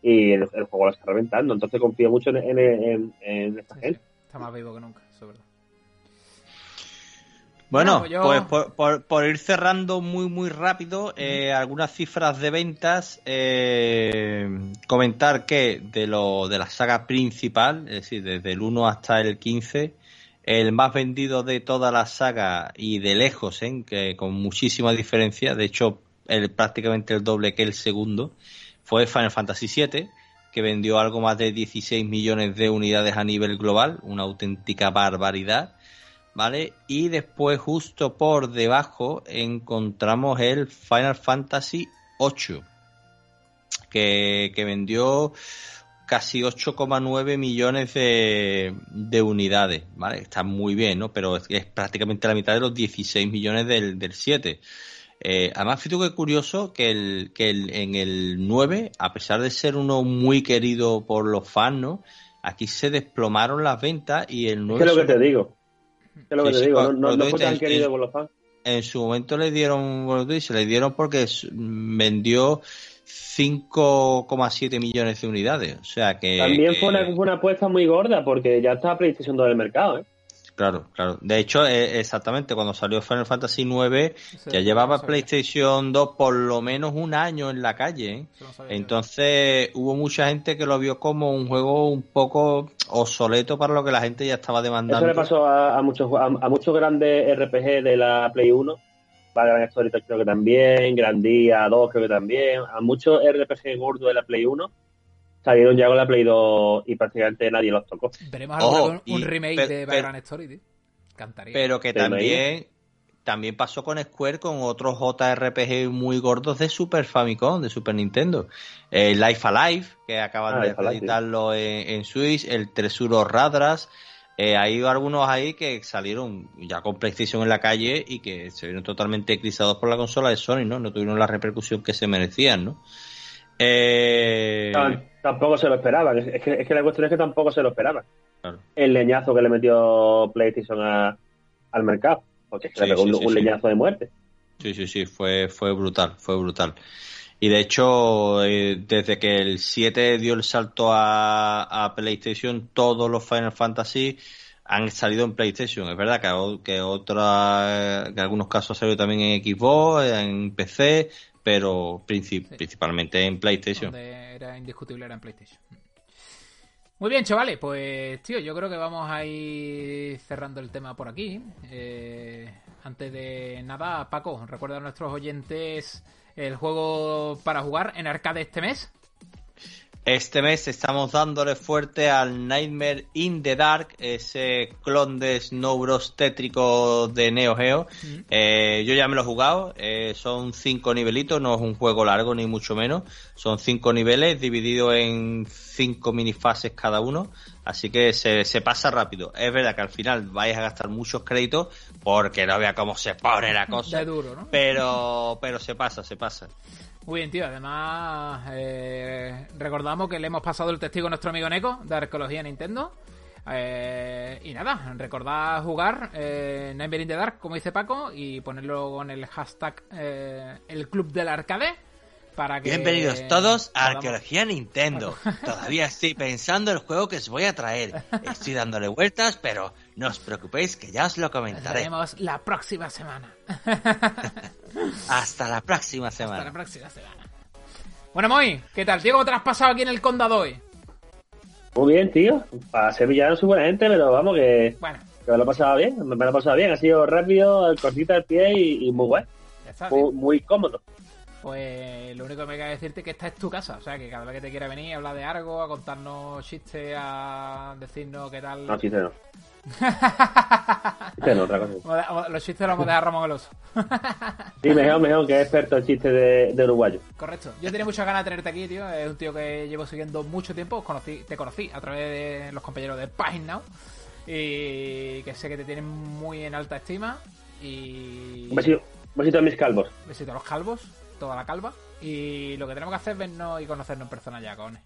y el, juego lo está reventando, entonces confío mucho en, esta gente. Está más vivo que nunca, eso es verdad. Bueno, pues por, ir cerrando muy muy rápido, eh, algunas cifras de ventas. Eh, comentar que de lo de la saga principal, es decir, desde el 1 hasta el 15, el más vendido de toda la saga y de lejos, ¿eh? que con muchísima diferencia, de hecho el, prácticamente el doble que el segundo, fue Final Fantasy VII, que vendió algo más de 16 millones de unidades a nivel global, una auténtica barbaridad. ¿Vale? Y después, justo por debajo, encontramos el Final Fantasy VIII, que, que vendió casi 8,9 millones de, de, unidades, ¿vale? Está muy bien, ¿no? Pero es, prácticamente la mitad de los 16 millones del, del 7. Eh, además, fíjate que curioso que, el, que el, en el 9, a pesar de ser uno muy querido por los fans, ¿no? Aquí se desplomaron las ventas y el 9... ¿Qué es lo que te digo? ¿Qué es lo que te digo? No, no, fue tan querido por los fans. En su momento le dieron, bueno, tú dices, le dieron porque vendió 5,7 millones de unidades. O sea que. También fue, una, apuesta muy gorda porque ya estaba PlayStation 2 del mercado, ¿eh? Claro, claro. De hecho, eh, exactamente, cuando salió Final Fantasy IX, ya llevaba PlayStation 2 por lo menos un año en la calle. ¿eh? Entonces, hubo mucha gente que lo vio como un juego un poco obsoleto para lo que la gente ya estaba demandando. Eso le pasó a, muchos, a, a, muchos grandes RPG de la Play 1 Gran Story creo que también, Grandía 2 creo que también, a muchos RPG gordos de la Play 1 salieron ya con la Play 2 y prácticamente nadie los tocó. Veremos algún un, remake de Background Story, tío. Cantaría. Pero que también, también pasó con Square con otros JRPG muy gordos de Super Famicom, de Super Nintendo. Eh, Life Alive, que acaban ah, de editarlo en, en, Switch, el Tresuro Radras, eh, hay algunos ahí que salieron ya con PlayStation en la calle y que se vieron totalmente eclipsados por la consola de Sony, ¿no? No tuvieron la repercusión que se merecían, ¿no? Eh... tampoco se lo esperaban. Es que, es que, la cuestión es que tampoco se lo esperaban. El leñazo que le metió PlayStation al mercado. Porque le pegó un, leñazo de muerte. Sí, sí, sí. Fue, fue brutal. Fue brutal. Y de hecho, eh, desde que el 7 dio el salto a, PlayStation, todos los Final Fantasy han salido en PlayStation. Es verdad que, que otra, que en algunos casos ha salido también en Xbox, en PC, pero principalmente en PlayStation. Donde era indiscutible era en PlayStation. Muy bien, chavales, pues tío, yo creo que vamos a ir cerrando el tema por aquí. Eh, antes de nada, Paco, recuerda a nuestros oyentes el juego para jugar en arcade este mes? Este mes estamos dándole fuerte al Nightmare in the Dark, ese clon de Snow Bros tétrico de Neo Geo. Eh, yo ya me lo he jugado, eh, son cinco nivelitos, no es un juego largo ni mucho menos. Son cinco niveles divididos en cinco minifases cada uno, así que se, se pasa rápido. Es verdad que al final vais a gastar muchos créditos porque no vea cómo se pone la cosa. De duro, ¿no? Pero, pero se pasa, se pasa. Muy bien, tío. Además, eh, recordamos que le hemos pasado el testigo a nuestro amigo Neko de Arqueología Nintendo. Eh, y nada, recordad jugar eh, Nightmare in the Dark, como dice Paco, y ponerlo con el hashtag eh, el club del arcade. Para que Bienvenidos todos a Arqueología Nintendo. Todavía estoy pensando el juego que os voy a traer. Estoy dándole vueltas, pero no os preocupéis que ya os lo comentaré. haremos la próxima semana. Hasta la próxima Hasta la semana. próxima semana. Bueno, Moy, ¿qué tal? Tío, ¿cómo te has pasado aquí en el condado hoy? Muy bien, tío. Para ser villano soy buena gente, pero vamos, que, Bueno, que me lo he pasado bien. Me lo he pasado bien. Ha sido rápido, cortito al pie y, y muy guay. ya está. Muy, muy cómodo. Pues lo único que me queda decirte es que esta es tu casa. O sea, que cada vez que te quiera venir a hablar de algo, a contarnos chistes, a decirnos qué tal. No, chiste no. Chiste no, otra cosa. Vamos a- Los chistes los vamos a dejar a Ramón el Oso. Sí, mejor, mejor, que es experto en chistes de, de uruguayo. Correcto. Yo tenía muchas ganas de tenerte aquí, tío. Es un tío que llevo siguiendo mucho tiempo. Os Conocí, te conocí a través de los compañeros de Pine Now. Y que sé que te tienen muy en alta estima. Y. Un besito, un besito a mis calvos. Besito a los calvos, toda la calva. Y lo que tenemos que hacer es vernos y conocernos en persona ya, cojones.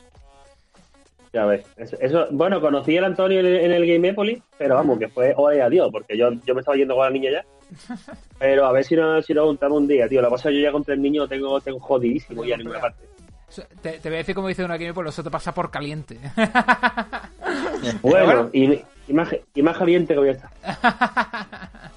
Ya ves. Eso, eso- bueno, conocí al Antonio en el, en el Gamepolis, pero vamos, que fue hora y adiós, porque yo, yo me estaba yendo con la niña ya. Pero a ver si nos, si nos juntamos un día, tío. Lo que pasa es que yo ya con tres niños tengo, tengo jodidísimo ya a ninguna parte. Te, te voy a decir como dice uno aquí, pues eso te pasa por caliente. Bueno, y, y más, y más caliente que voy a estar.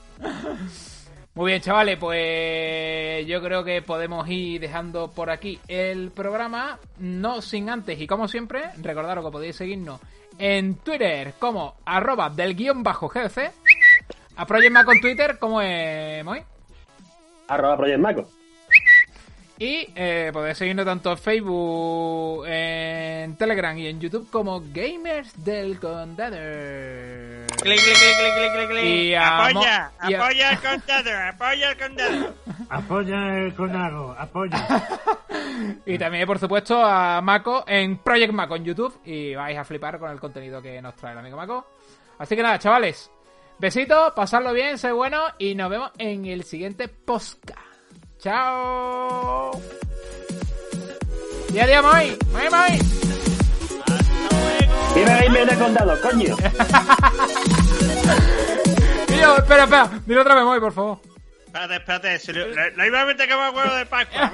Muy bien, chavales, pues yo creo que podemos ir dejando por aquí el programa, no sin antes y como siempre, recordaros que podéis seguirnos en Twitter como arroba del guion bajo GDC, a Project con Twitter como es Moy, Arroba Project. Y eh, podéis seguirnos tanto en Facebook, en Telegram y en YouTube como Gamers del Condado. Clic, clic, clic, clic, clic, clic, clic. Y a apoya, Mo- y a- apoya al contador, apoya al contador. Apoya el conago, apoya. Y también, por supuesto, a Mako en Project Mako en YouTube. Y vais a flipar con el contenido que nos trae el amigo Mako. Así que nada, chavales. Besitos, pasadlo bien, sé bueno. Y nos vemos en el siguiente podcast. ¡Chao! Día a día, Moy. Moy, Moy. ¡Viva Gamer del Condado, coño! Tío, espera, espera. Dilo otra vez, Moy, por favor. Espérate, espérate, se lo, lo, iba a meter como huevo de Pascua.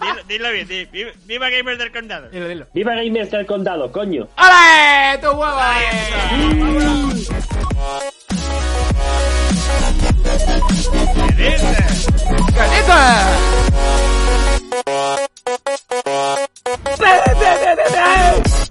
Dilo, dilo bien, viva, viva Gamers del Condado. Dilo, dilo. ¡Viva Gamer del Condado, coño! ¡Ale! ¡Tu huevo! eh! ¿Qué dices? ¡Caleta! ¡Dale,